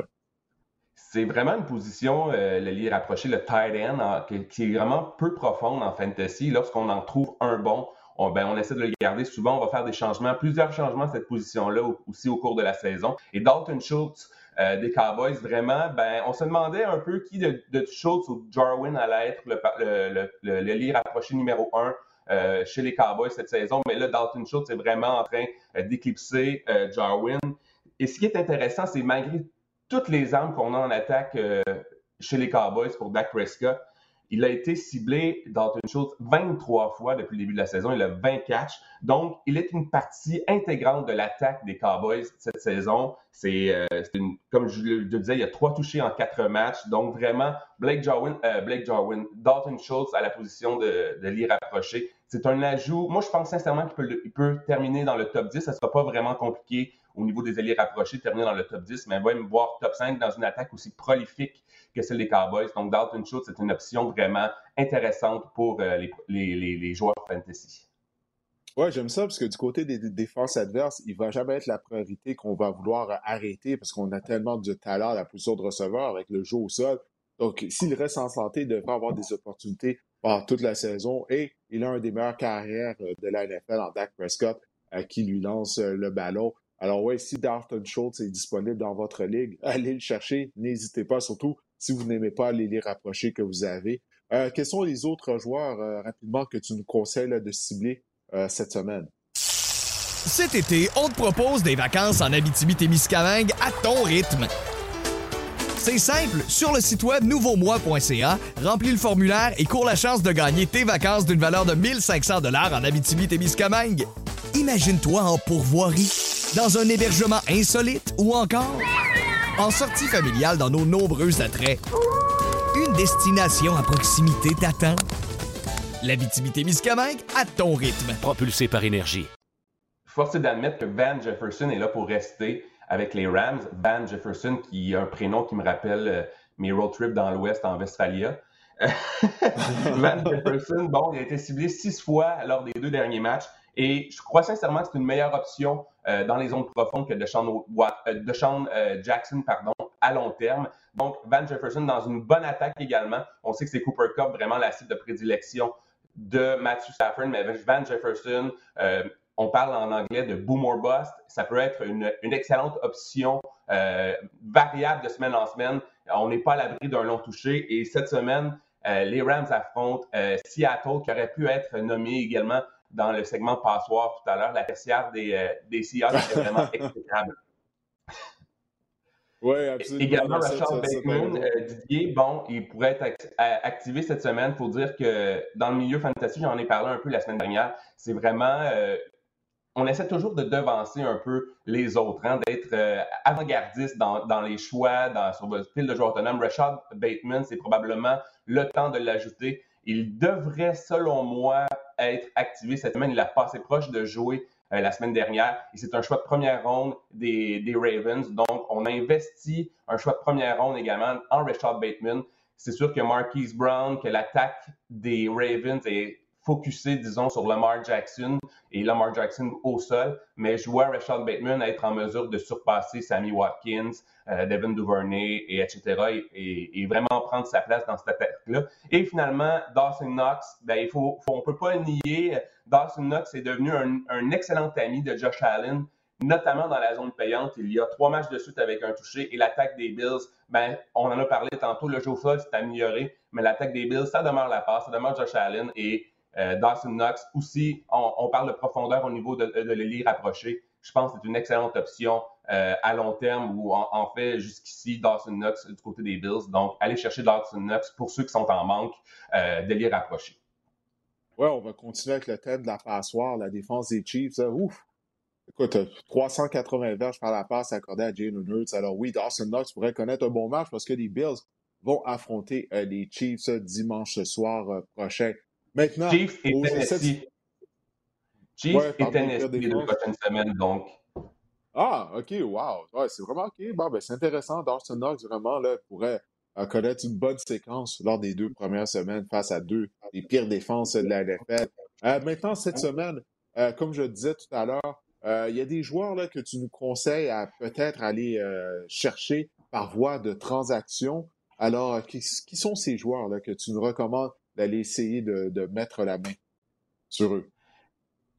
c'est vraiment une position, euh, le lit rapproché, le tight end, qui, est vraiment peu profonde en fantasy. Lorsqu'on en trouve un bon, on, ben, on essaie de le garder. Souvent, on va faire des changements, plusieurs changements à cette position-là aussi au cours de la saison. Et Dalton Schultz euh, des Cowboys, vraiment, ben, on se demandait un peu qui de, Schultz ou Jarwin allait être le, le, le, le lit rapproché numéro un euh, chez les Cowboys cette saison. Mais là, Dalton Schultz est vraiment en train d'éclipser Jarwin. Et ce qui est intéressant, c'est malgré toutes les armes qu'on a en attaque euh, chez les Cowboys pour Dak Prescott, il a été ciblé dans une chose 23 fois depuis le début de la saison. Il a 20 catchs. Donc, il est une partie intégrante de l'attaque des Cowboys cette saison. C'est, euh, comme je le disais, il y a trois touchés en quatre matchs. Donc, vraiment, Blake Jarwin, euh, Blake Jarwin Dalton Schultz à la position de, de l'y rapprocher. C'est un ajout. Moi, je pense sincèrement qu'il peut, peut terminer dans le top 10. Ça ne sera pas vraiment compliqué au niveau des alliés rapprochés, terminer dans le top 10, mais même voir top 5 dans une attaque aussi prolifique que celle des Cowboys. Donc, Dalton Schultz, c'est une option vraiment intéressante pour euh, les, les, joueurs fantasy. Oui, j'aime ça parce que du côté des, défenses adverses, il ne va jamais être la priorité qu'on va vouloir arrêter parce qu'on a tellement de talent à la position de receveur avec le jeu au sol. Donc, s'il reste en santé, il devrait avoir des opportunités pendant toute la saison et il a un des meilleures carrières euh, de la NFL en Dak Prescott à qui lui lance euh, le ballon. Alors ouais, si Dalton Schultz est disponible dans votre ligue, allez le chercher. N'hésitez pas, surtout si vous n'aimez pas les les rapprochés que vous avez. Euh, quels sont les autres joueurs euh, rapidement que tu nous conseilles de cibler euh, cette semaine? Cet été, on te propose des vacances en Abitibi-Témiscamingue à ton rythme. C'est simple, sur le site web nouveaumois.ca, remplis le formulaire et cours la chance de gagner tes vacances d'une valeur de 1500 dollars en Abitibi-Témiscamingue. Imagine-toi en pourvoirie, dans un hébergement insolite ou encore en sortie familiale dans nos nombreux attraits. Une destination à proximité t'attend. L'Abitibi-Témiscamingue à ton rythme. Propulsé par énergie. Force est d'admettre que Van Jefferson est là pour rester avec les Rams. Van Jefferson, qui a un prénom qui me rappelle euh, mes road trips dans l'Ouest en Westphalia. Van Jefferson, bon, il a été ciblé six fois lors des deux derniers matchs. Et je crois sincèrement que c'est une meilleure option euh, dans les zones profondes que DeShaun, euh, euh, Jackson pardon, à long terme. Donc, Van Jefferson dans une bonne attaque également. On sait que c'est Cooper Cup, vraiment la cible de prédilection de Matthew Stafford, mais Van Jefferson, on parle en anglais de boom or bust. Ça peut être une, excellente option variable de semaine en semaine. On n'est pas à l'abri d'un long toucher. Et cette semaine, les Rams affrontent Seattle, qui aurait pu être nommé également dans le segment passoire tout à l'heure. La tertiaire des, des Seahawks est vraiment exécrable. Oui, absolument. Également, Rashad Bateman, Didier, bon, il pourrait être activé cette semaine. Il faut dire que dans le milieu fantasy, j'en ai parlé un peu la semaine dernière, c'est vraiment on essaie toujours de devancer un peu les autres, hein, d'être euh, avant-gardiste dans, les choix, dans, sur votre fil de joueurs autonomes. Rashad Bateman, c'est probablement le temps de l'ajouter. Il devrait, selon moi, être activé cette semaine. Il a passé proche de jouer euh, la semaine dernière. Et c'est un choix de première ronde des, des, Ravens. Donc, on a investi un choix de première ronde également en Rashad Bateman. C'est sûr que Marquise Brown, que l'attaque des Ravens est focusé, disons, sur Lamar Jackson et Lamar Jackson au sol, mais je vois Rashad Bateman être en mesure de surpasser Sammy Watkins, euh, Devin Duvernay, et etc., et, vraiment prendre sa place dans cette attaque-là. Et finalement, Dawson Knox, ben, il faut, on peut pas nier, Dawson Knox est devenu un, excellent ami de Josh Allen, notamment dans la zone payante. Il y a trois matchs de suite avec un touché et l'attaque des Bills, ben, on en a parlé tantôt, le jeu au sol s'est amélioré, mais l'attaque des Bills, ça demeure la passe, ça demeure Josh Allen et Dawson Knox aussi, on, parle de profondeur au niveau de, de l'élite rapproché. Je pense que c'est une excellente option euh, à long terme ou en, fait jusqu'ici Dawson Knox du côté des Bills. Donc, allez chercher Dawson Knox pour ceux qui sont en manque euh, d'élite rapproché. Oui, on va continuer avec le thème de la passoire, la défense des Chiefs. Ouf! Écoute, 380 verges par la passe accordée à Jalen Hurts. Alors oui, Dawson Knox pourrait connaître un bon match parce que les Bills vont affronter les Chiefs dimanche soir prochain. Maintenant, Chiefs et Tennessee. Chiefs et Tennessee les deux prochaines semaines, donc. Ah, OK, wow. Ouais, c'est vraiment OK. Bon, ben, c'est intéressant. Dawson Knox, vraiment, là, pourrait euh, connaître une bonne séquence lors des deux premières semaines face à deux des pires défenses de la NFL. Euh, maintenant, cette semaine, euh, comme je disais tout à l'heure, il y a des joueurs là, que tu nous conseilles à peut-être aller chercher par voie de transaction. Alors, qui, qui sont ces joueurs là, que tu nous recommandes d'aller essayer de, mettre la main sur eux.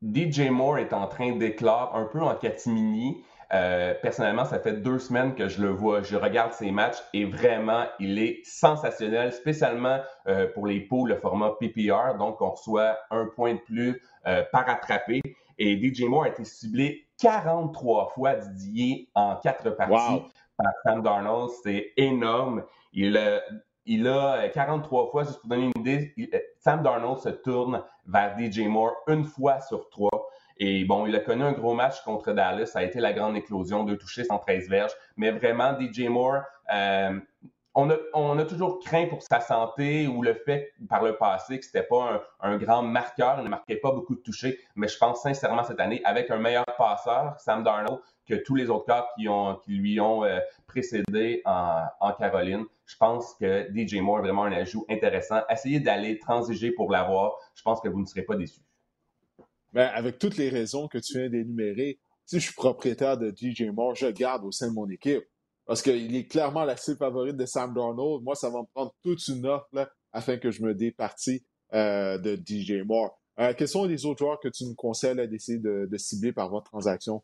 DJ Moore est en train d'éclore un peu en catimini. Euh, personnellement, ça fait deux semaines que je le vois. Je regarde ses matchs et vraiment, il est sensationnel, spécialement euh, pour les poules, le format PPR. Donc, on reçoit un point de plus euh, par attrapé. Et DJ Moore a été ciblé 43 fois, Didier, en quatre parties par Sam Darnold. C'est énorme. Il, il a 43 euh, fois, juste pour donner une idée, euh, Sam Darnold se tourne vers DJ Moore une fois sur trois. Et bon, il a connu un gros match contre Dallas. Ça a été la grande éclosion, de toucher 113 verges. Mais vraiment, DJ Moore, euh, on, a, toujours craint pour sa santé ou le fait par le passé que c'était pas un, grand marqueur. Il ne marquait pas beaucoup de touchés. Mais je pense sincèrement cette année, avec un meilleur passeur, Sam Darnold, que tous les autres cas qui, lui ont précédé en, Caroline, je pense que DJ Moore est vraiment un ajout intéressant. Essayez d'aller transiger pour l'avoir. Je pense que vous ne serez pas déçus. Ben, avec toutes les raisons que tu viens d'énumérer, si je suis propriétaire de DJ Moore, je garde au sein de mon équipe. Parce qu'il est clairement la cible favorite de Sam Darnold. Moi, ça va me prendre toute une offre afin que je me départis euh, de DJ Moore. Euh, quels sont les autres joueurs que tu nous conseilles d'essayer de cibler par votre transaction?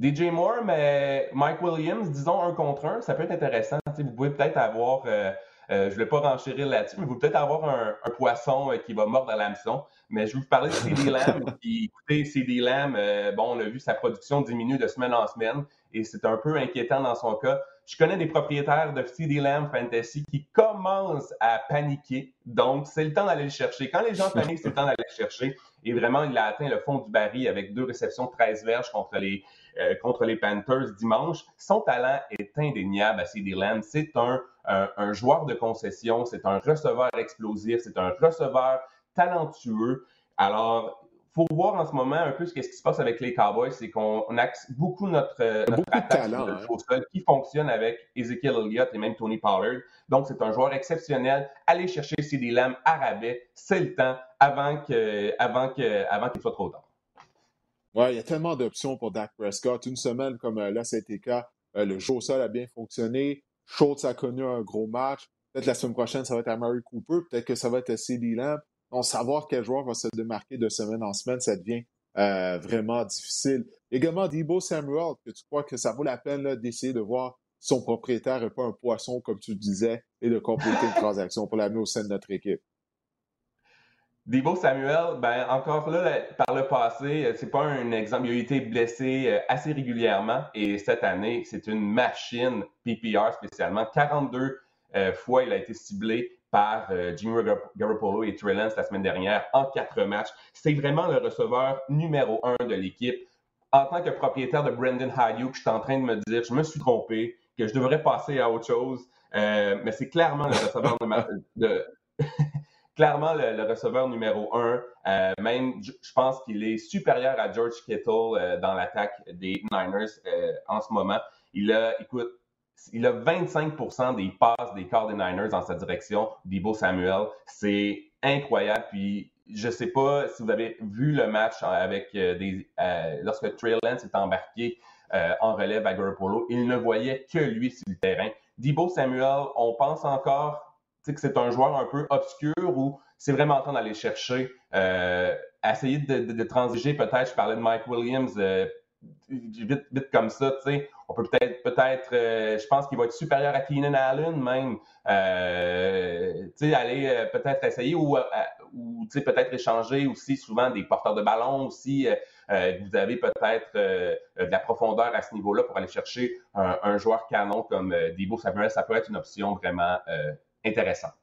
DJ Moore, mais Mike Williams, disons un contre un, ça peut être intéressant. vous pouvez peut-être avoir, euh, euh, je ne vais pas renchérir là-dessus, mais vous pouvez peut-être avoir un, poisson euh, qui va mordre à l'hameçon. Mais je vais vous parler de CD Lamb. Puis écoutez, CD Lamb, bon, on a vu sa production diminuer de semaine en semaine et c'est un peu inquiétant dans son cas. Je connais des propriétaires de CD Lamb Fantasy qui commencent à paniquer. Donc, c'est le temps d'aller le chercher. Quand les gens paniquent, c'est le temps d'aller le chercher. Et vraiment, il a atteint le fond du baril avec deux réceptions 13 verges contre les, euh, contre les Panthers dimanche. Son talent est indéniable à CD Lamb. C'est un, un, joueur de concession, c'est un receveur explosif, c'est un receveur talentueux. Alors, faut voir en ce moment un peu ce, qui se passe avec les Cowboys, c'est qu'on axe beaucoup notre, notre attaque talent, hein. qui fonctionne avec Ezekiel Elliott et même Tony Pollard. Donc, c'est un joueur exceptionnel. Allez chercher CD Lamb à rabais, c'est le temps avant que, avant que, avant qu'il soit trop tard. Ouais, il y a tellement d'options pour Dak Prescott. Une semaine comme euh, là, c'était le cas. Euh, le jeu au sol a bien fonctionné. Schultz a connu un gros match. Peut-être la semaine prochaine, ça va être à Murray Cooper. Peut-être que ça va être à CD Lamb. Donc, savoir quel joueur va se démarquer de semaine en semaine, ça devient euh, vraiment difficile. Également, Debo Samuel, que tu crois que ça vaut la peine d'essayer de voir son propriétaire et pas un poisson, comme tu disais, et de compléter une transaction pour l'amener au sein de notre équipe. Debo Samuel, ben encore là, par le passé, euh, c'est pas un exemple. Il a été blessé euh, assez régulièrement et cette année, c'est une machine PPR spécialement. 42 euh, fois, il a été ciblé par Jimmy Garoppolo et Trey Lance la semaine dernière en quatre matchs. C'est vraiment le receveur numéro un de l'équipe. En tant que propriétaire de Brendan Hayuk, je suis en train de me dire, je me suis trompé, que je devrais passer à autre chose. mais c'est clairement le receveur de clairement le, receveur numéro un. Euh, même, je, pense qu'il est supérieur à George Kittle euh, dans l'attaque des Niners euh, en ce moment. Il a, écoute, il a 25% des passes des corps des Niners dans sa direction, Debo Samuel. C'est incroyable. Puis, je ne sais pas si vous avez vu le match avec des, lorsque Trey Lance est embarqué en relève à Garoppolo. Il ne voyait que lui sur le terrain. Debo Samuel, on pense encore que c'est un joueur un peu obscur ou c'est vraiment temps d'aller chercher, euh, essayer de, transiger peut-être. Je parlais de Mike Williams euh, vite, vite comme ça, tu sais. On peut peut-être, peut-être, euh, je pense qu'il va être supérieur à Keenan Allen même. tu sais, aller peut-être essayer ou, ou tu sais, peut-être échanger aussi souvent des porteurs de ballon aussi. vous avez peut-être de la profondeur à ce niveau-là pour aller chercher un, un joueur canon comme Debo Samuel. Ça peut être une option vraiment intéressante.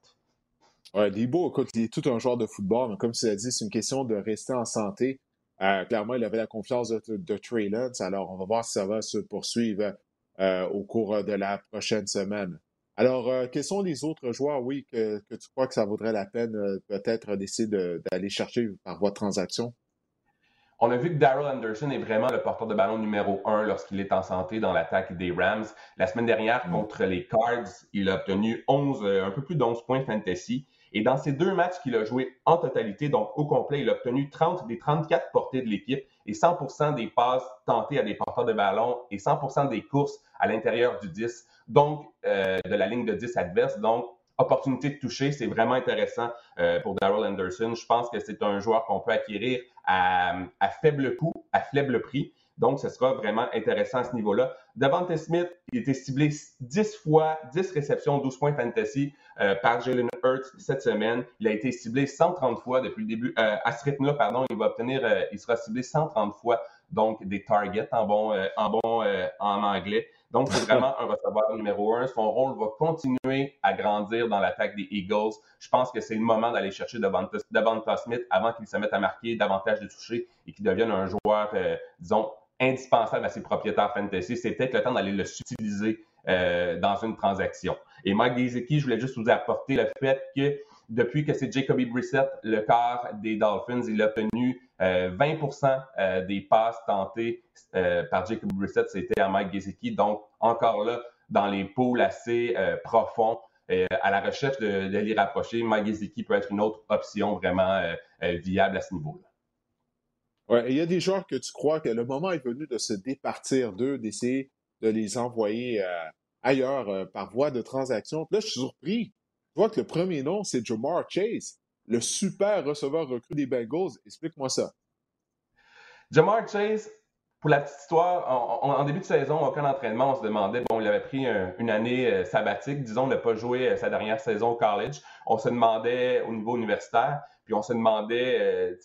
Ouais, Debo, écoute, il est tout un joueur de football, mais comme tu l'as dit, c'est une question de rester en santé. Euh, clairement, il avait la confiance de, de, Trey Lance, alors on va voir si ça va se poursuivre euh, au cours de la prochaine semaine. Alors, euh, quels sont les autres joueurs, oui, que, que, tu crois que ça vaudrait la peine peut-être d'essayer d'aller chercher par voie de transaction? On a vu que Daryl Anderson est vraiment le porteur de ballon numéro un lorsqu'il est en santé dans l'attaque des Rams. La semaine dernière, mm. contre les Cards, il a obtenu 11, euh, un peu plus d'11 points fantasy. Et dans ces deux matchs qu'il a joué en totalité, donc au complet, il a obtenu 30 des 34 portées de l'équipe et 100% des passes tentées à des porteurs de ballon et 100% des courses à l'intérieur du 10, donc euh, de la ligne de 10 adverse. Donc, opportunité de toucher, c'est vraiment intéressant euh, pour Daryl Anderson. Je pense que c'est un joueur qu'on peut acquérir à, faible coût, à faible prix. Donc, ce sera vraiment intéressant à ce niveau-là. Devante Smith, il était ciblé 10 fois, 10 réceptions, 12 points fantasy euh, par Jalen Hurts cette semaine. Il a été ciblé 130 fois depuis le début. Euh, à ce rythme-là, pardon, il va obtenir, il sera ciblé 130 fois, donc des targets en bon, en bon en anglais. Donc, c'est vraiment un receveur numéro un. Son rôle va continuer à grandir dans l'attaque des Eagles. Je pense que c'est le moment d'aller chercher Devonta Smith avant qu'il se mette à marquer davantage de toucher et qu'il devienne un joueur, euh, disons, indispensable à ses propriétaires fantasy. C'est peut-être le temps d'aller le subtiliser euh, dans une transaction. Et Mike Gesicki, je voulais juste vous apporter le fait que depuis que c'est Jacoby Brissett, le quart des Dolphins, il a obtenu 20% euh, euh, des passes tentées euh, par Jacoby Brissett, c'était à Mike Gesicki. Donc, encore là, dans les pôles assez profonds, à la recherche de, l'y rapprocher, Mike Gesicki peut être une autre option vraiment viable à ce niveau-là. Ouais, il y a des joueurs que tu crois que le moment est venu de se départir d'eux, d'essayer de les envoyer ailleurs par voie de transaction. là, je suis surpris vois que le premier nom, c'est Jamar Chase, le super receveur recru des Bengals. Explique-moi ça. Jamar Chase, pour la petite histoire, en, début de saison, aucun entraînement, on se demandait, bon, il avait pris une année euh, sabbatique, disons, ne pas jouer euh, sa dernière saison au college. On se demandait au niveau universitaire, puis on se demandait, euh,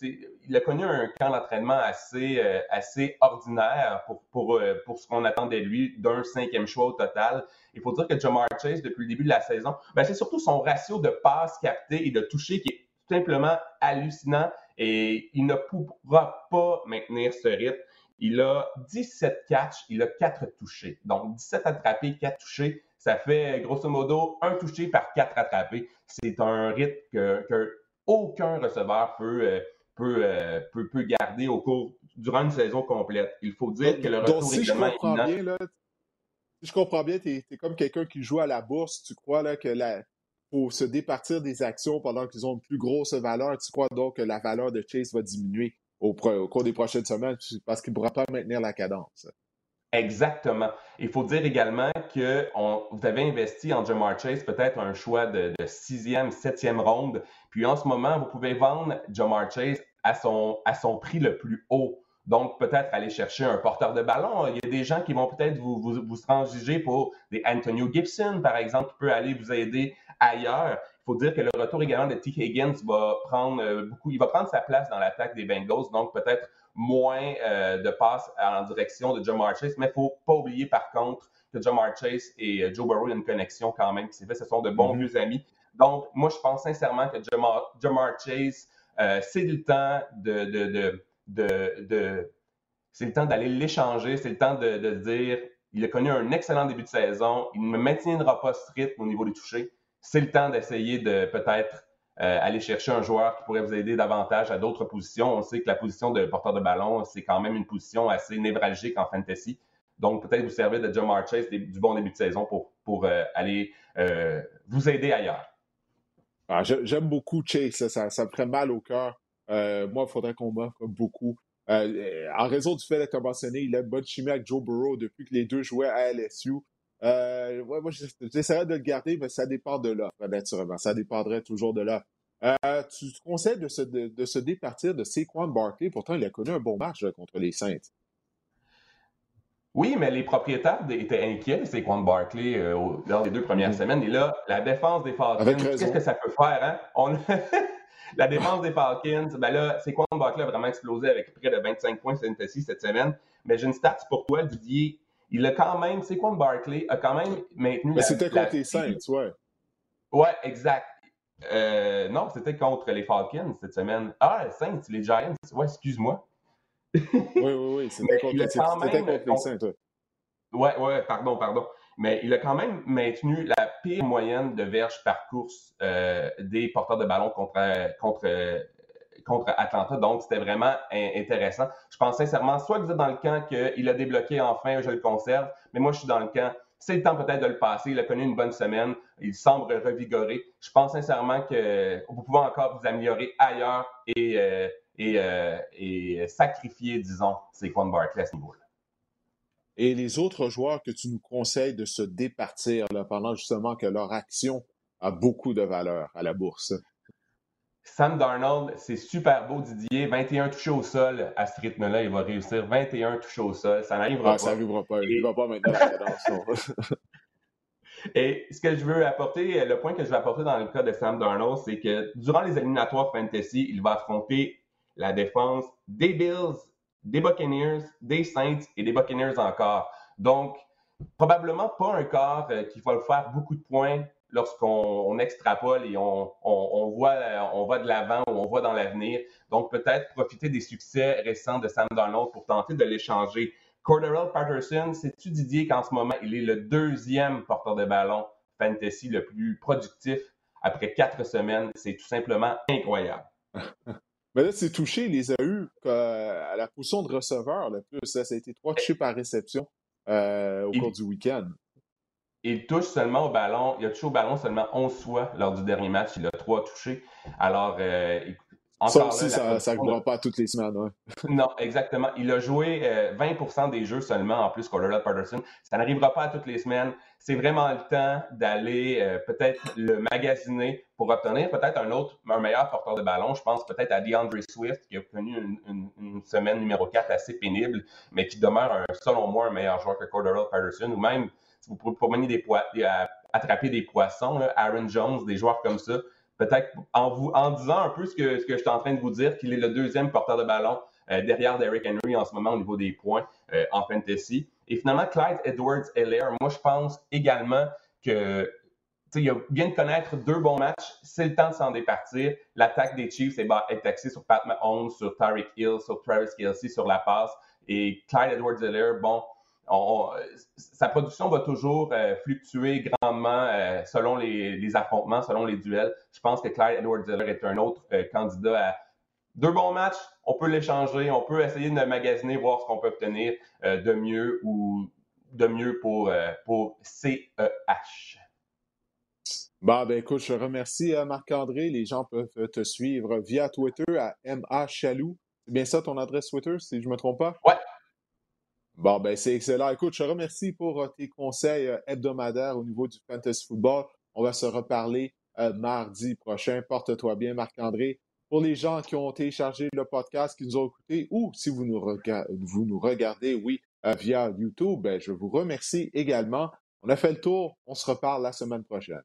il a connu un camp d'entraînement assez, assez ordinaire pour, pour, pour ce qu'on attendait de lui, d'un cinquième choix au total. Il faut dire que Jamar Chase, depuis le début de la saison, ben, c'est surtout son ratio de passes captées et de toucher qui est tout simplement hallucinant et il ne pourra pas maintenir ce rythme. Il a 17 catchs, il a 4 touchés. Donc 17 attrapés, 4 touchés, ça fait grosso modo un touché par 4 attrapés. C'est un rythme que, aucun receveur peut, euh, euh, peut, peut, garder au cours durant une saison complète. Il faut dire que le retour si je comprends bien, là, si je comprends bien, tu es, comme quelqu'un qui joue à la bourse. Tu crois là, que la, pour se départir des actions pendant qu'ils ont une plus grosse valeur, tu crois donc que la valeur de Chase va diminuer au, cours des prochaines semaines parce qu'il ne pourra pas maintenir la cadence? Exactement. Il faut dire également que vous avez investi en Jamar Chase peut-être un choix de, sixième, septième ronde. Puis en ce moment, vous pouvez vendre Jamar Chase à son, à son prix le plus haut. Donc, peut-être aller chercher un porteur de ballon. Il y a des gens qui vont peut-être vous, vous, vous transiger pour des Antonio Gibson, par exemple, qui peut aller vous aider ailleurs. Il faut dire que le retour également de T. Higgins va prendre euh, beaucoup, il va prendre sa place dans l'attaque des Bengals, donc peut-être moins euh, de passes en direction de Jamar Chase. Mais il ne faut pas oublier, par contre, que Jamar Chase et euh, Joe Burrow, il y a une connexion quand même qui s'est faite. Ce sont de bons mm-hmm. vieux amis. Donc, moi, je pense sincèrement que Jamar, Jamar Chase, c'est le temps de, de, de de, c'est le temps d'aller l'échanger, c'est le temps de, de, dire il a connu un excellent début de saison, il ne maintiendra pas ce rythme au niveau des touchés. C'est le temps d'essayer de peut-être euh, aller chercher un joueur qui pourrait vous aider davantage à d'autres positions. On sait que la position de porteur de ballon, c'est quand même une position assez névralgique en fantasy. Donc, peut-être vous servir de John Chase du bon début de saison pour, pour euh, aller euh, vous aider ailleurs. Ah, j'aime beaucoup Chase, ça, me ferait mal au cœur moi, il faudrait qu'on m'offre beaucoup. En raison du fait d'être mentionné, il a une bonne chimie avec Joe Burrow depuis que les deux jouaient à LSU. Euh, moi, j'essaierais de le garder, mais ça dépend de l'offre, naturellement. Ça dépendrait toujours de l'offre. tu te conseilles de se, de, se départir de Saquon Barkley? Pourtant, il a connu un bon match contre les Saints. Oui, mais les propriétaires étaient inquiets, Saquon Barkley, lors des deux premières mm-hmm. semaines. Et là, la défense des Falcons, qu'est-ce que ça peut faire? Hein? On... La défense des Falcons, ben là, c'est quoi Barkley a vraiment explosé avec près de 25 points fantasy cette semaine. Mais j'ai une stat pour toi, Didier. Il a quand même, c'est quoi Barkley a quand même maintenu. Mais c'était contre les Saints, ouais. Ouais, exact. Euh, non, c'était contre les Falcons cette semaine. Ah, les Saints, les Giants. Ouais, excuse-moi. oui, oui, oui. C'était contre, les Saints, toi. Ouais, ouais, pardon, pardon mais il a quand même maintenu la pire moyenne de verges par course euh, des porteurs de ballon contre, contre, contre Atlanta. Donc, c'était vraiment intéressant. Je pense sincèrement, soit vous êtes dans le camp qu'il a débloqué enfin, je le conserve, mais moi, je suis dans le camp. C'est le temps peut-être de le passer. Il a connu une bonne semaine. Il semble revigoré. Je pense sincèrement que vous pouvez encore vous améliorer ailleurs et, euh, et, euh, et sacrifier, disons, ces Barkley à ce niveau-là et les autres joueurs que tu nous conseilles de se départir pendant justement que leur action a beaucoup de valeur à la bourse? Sam Darnold, c'est super beau, Didier. 21 touchés au sol à ce rythme-là. Il va réussir 21 touchés au sol. Ça n'arrivera ah, pas. Ça n'arrivera pas. Il ne va pas maintenant la. Et ce que je veux apporter, le point que je veux apporter dans le cas de Sam Darnold, c'est que durant les éliminatoires fantasy, il va affronter la défense des Bills, des Buccaneers, des Saints et des Buccaneers encore. Donc, probablement pas un corps euh, qui va le faire beaucoup de points lorsqu'on extrapole et on, voit, on de l'avant ou on voit dans l'avenir. Donc, peut-être profiter des succès récents de Sam Darnold pour tenter de l'échanger. Cordarrelle Patterson, sais-tu Didier qu'en ce moment, il est le deuxième porteur de ballon fantasy le plus productif après quatre semaines? C'est tout simplement incroyable. Mais là, c'est touché, il les a eu à la position de receveur le plus. Ça, a été trois touchés par réception euh, au cours du week-end. Il touche seulement au ballon. Il a touché au ballon seulement 11 fois lors du dernier match. Il a trois touchés. Alors, euh, ça aussi, ça ne va pas toutes les semaines. non, exactement. Il a joué 20% euh, des jeux seulement en plus Colorado Patterson. Ça n'arrivera pas à toutes les semaines. C'est vraiment le temps d'aller euh, peut-être le magasiner pour obtenir peut-être un autre, un meilleur porteur de ballon. Je pense peut-être à DeAndre Swift qui a connu une, semaine numéro 4 assez pénible, mais qui demeure, selon moi, un meilleur joueur que Cordero Patterson. Ou même, vous promener des attraper des poissons, Aaron Jones, des joueurs comme ça peut-être en, vous, en disant un peu ce que, ce que je suis en train de vous dire, qu'il est le deuxième porteur de ballon euh, derrière Derrick Henry en ce moment au niveau des points euh, en fantasy. Et finalement, Clyde Edwards-Helaire, moi je pense également que il vient de connaître deux bons matchs. C'est le temps de s'en départir. L'attaque des Chiefs est, est axée sur Pat Mahomes, sur Tyreek Hill, sur Travis Kelsey, sur la passe. Et Clyde Edwards-Helaire, bon, sa production va toujours euh, fluctuer grandement euh, selon les, affrontements, selon les duels. Je pense que Clyde Edwards-Zeller est un autre euh, candidat à deux bons matchs. On peut l'échanger, on peut essayer de magasiner, voir ce qu'on peut obtenir de mieux ou de mieux pour, pour CEH. Bon, ben écoute, je remercie Marc-André. Les gens peuvent te suivre via Twitter à MA Chaloux. C'est bien ça ton adresse Twitter, si je ne me trompe pas? Ouais, Bon, ben c'est excellent. Écoute, je te remercie pour euh, tes conseils euh, hebdomadaires au niveau du fantasy football. On va se reparler euh, mardi prochain. Porte-toi bien, Marc-André. Pour les gens qui ont téléchargé le podcast, qui nous ont écoutés, ou si vous nous, regardez, oui, via YouTube, ben, je vous remercie également. On a fait le tour. On se reparle la semaine prochaine.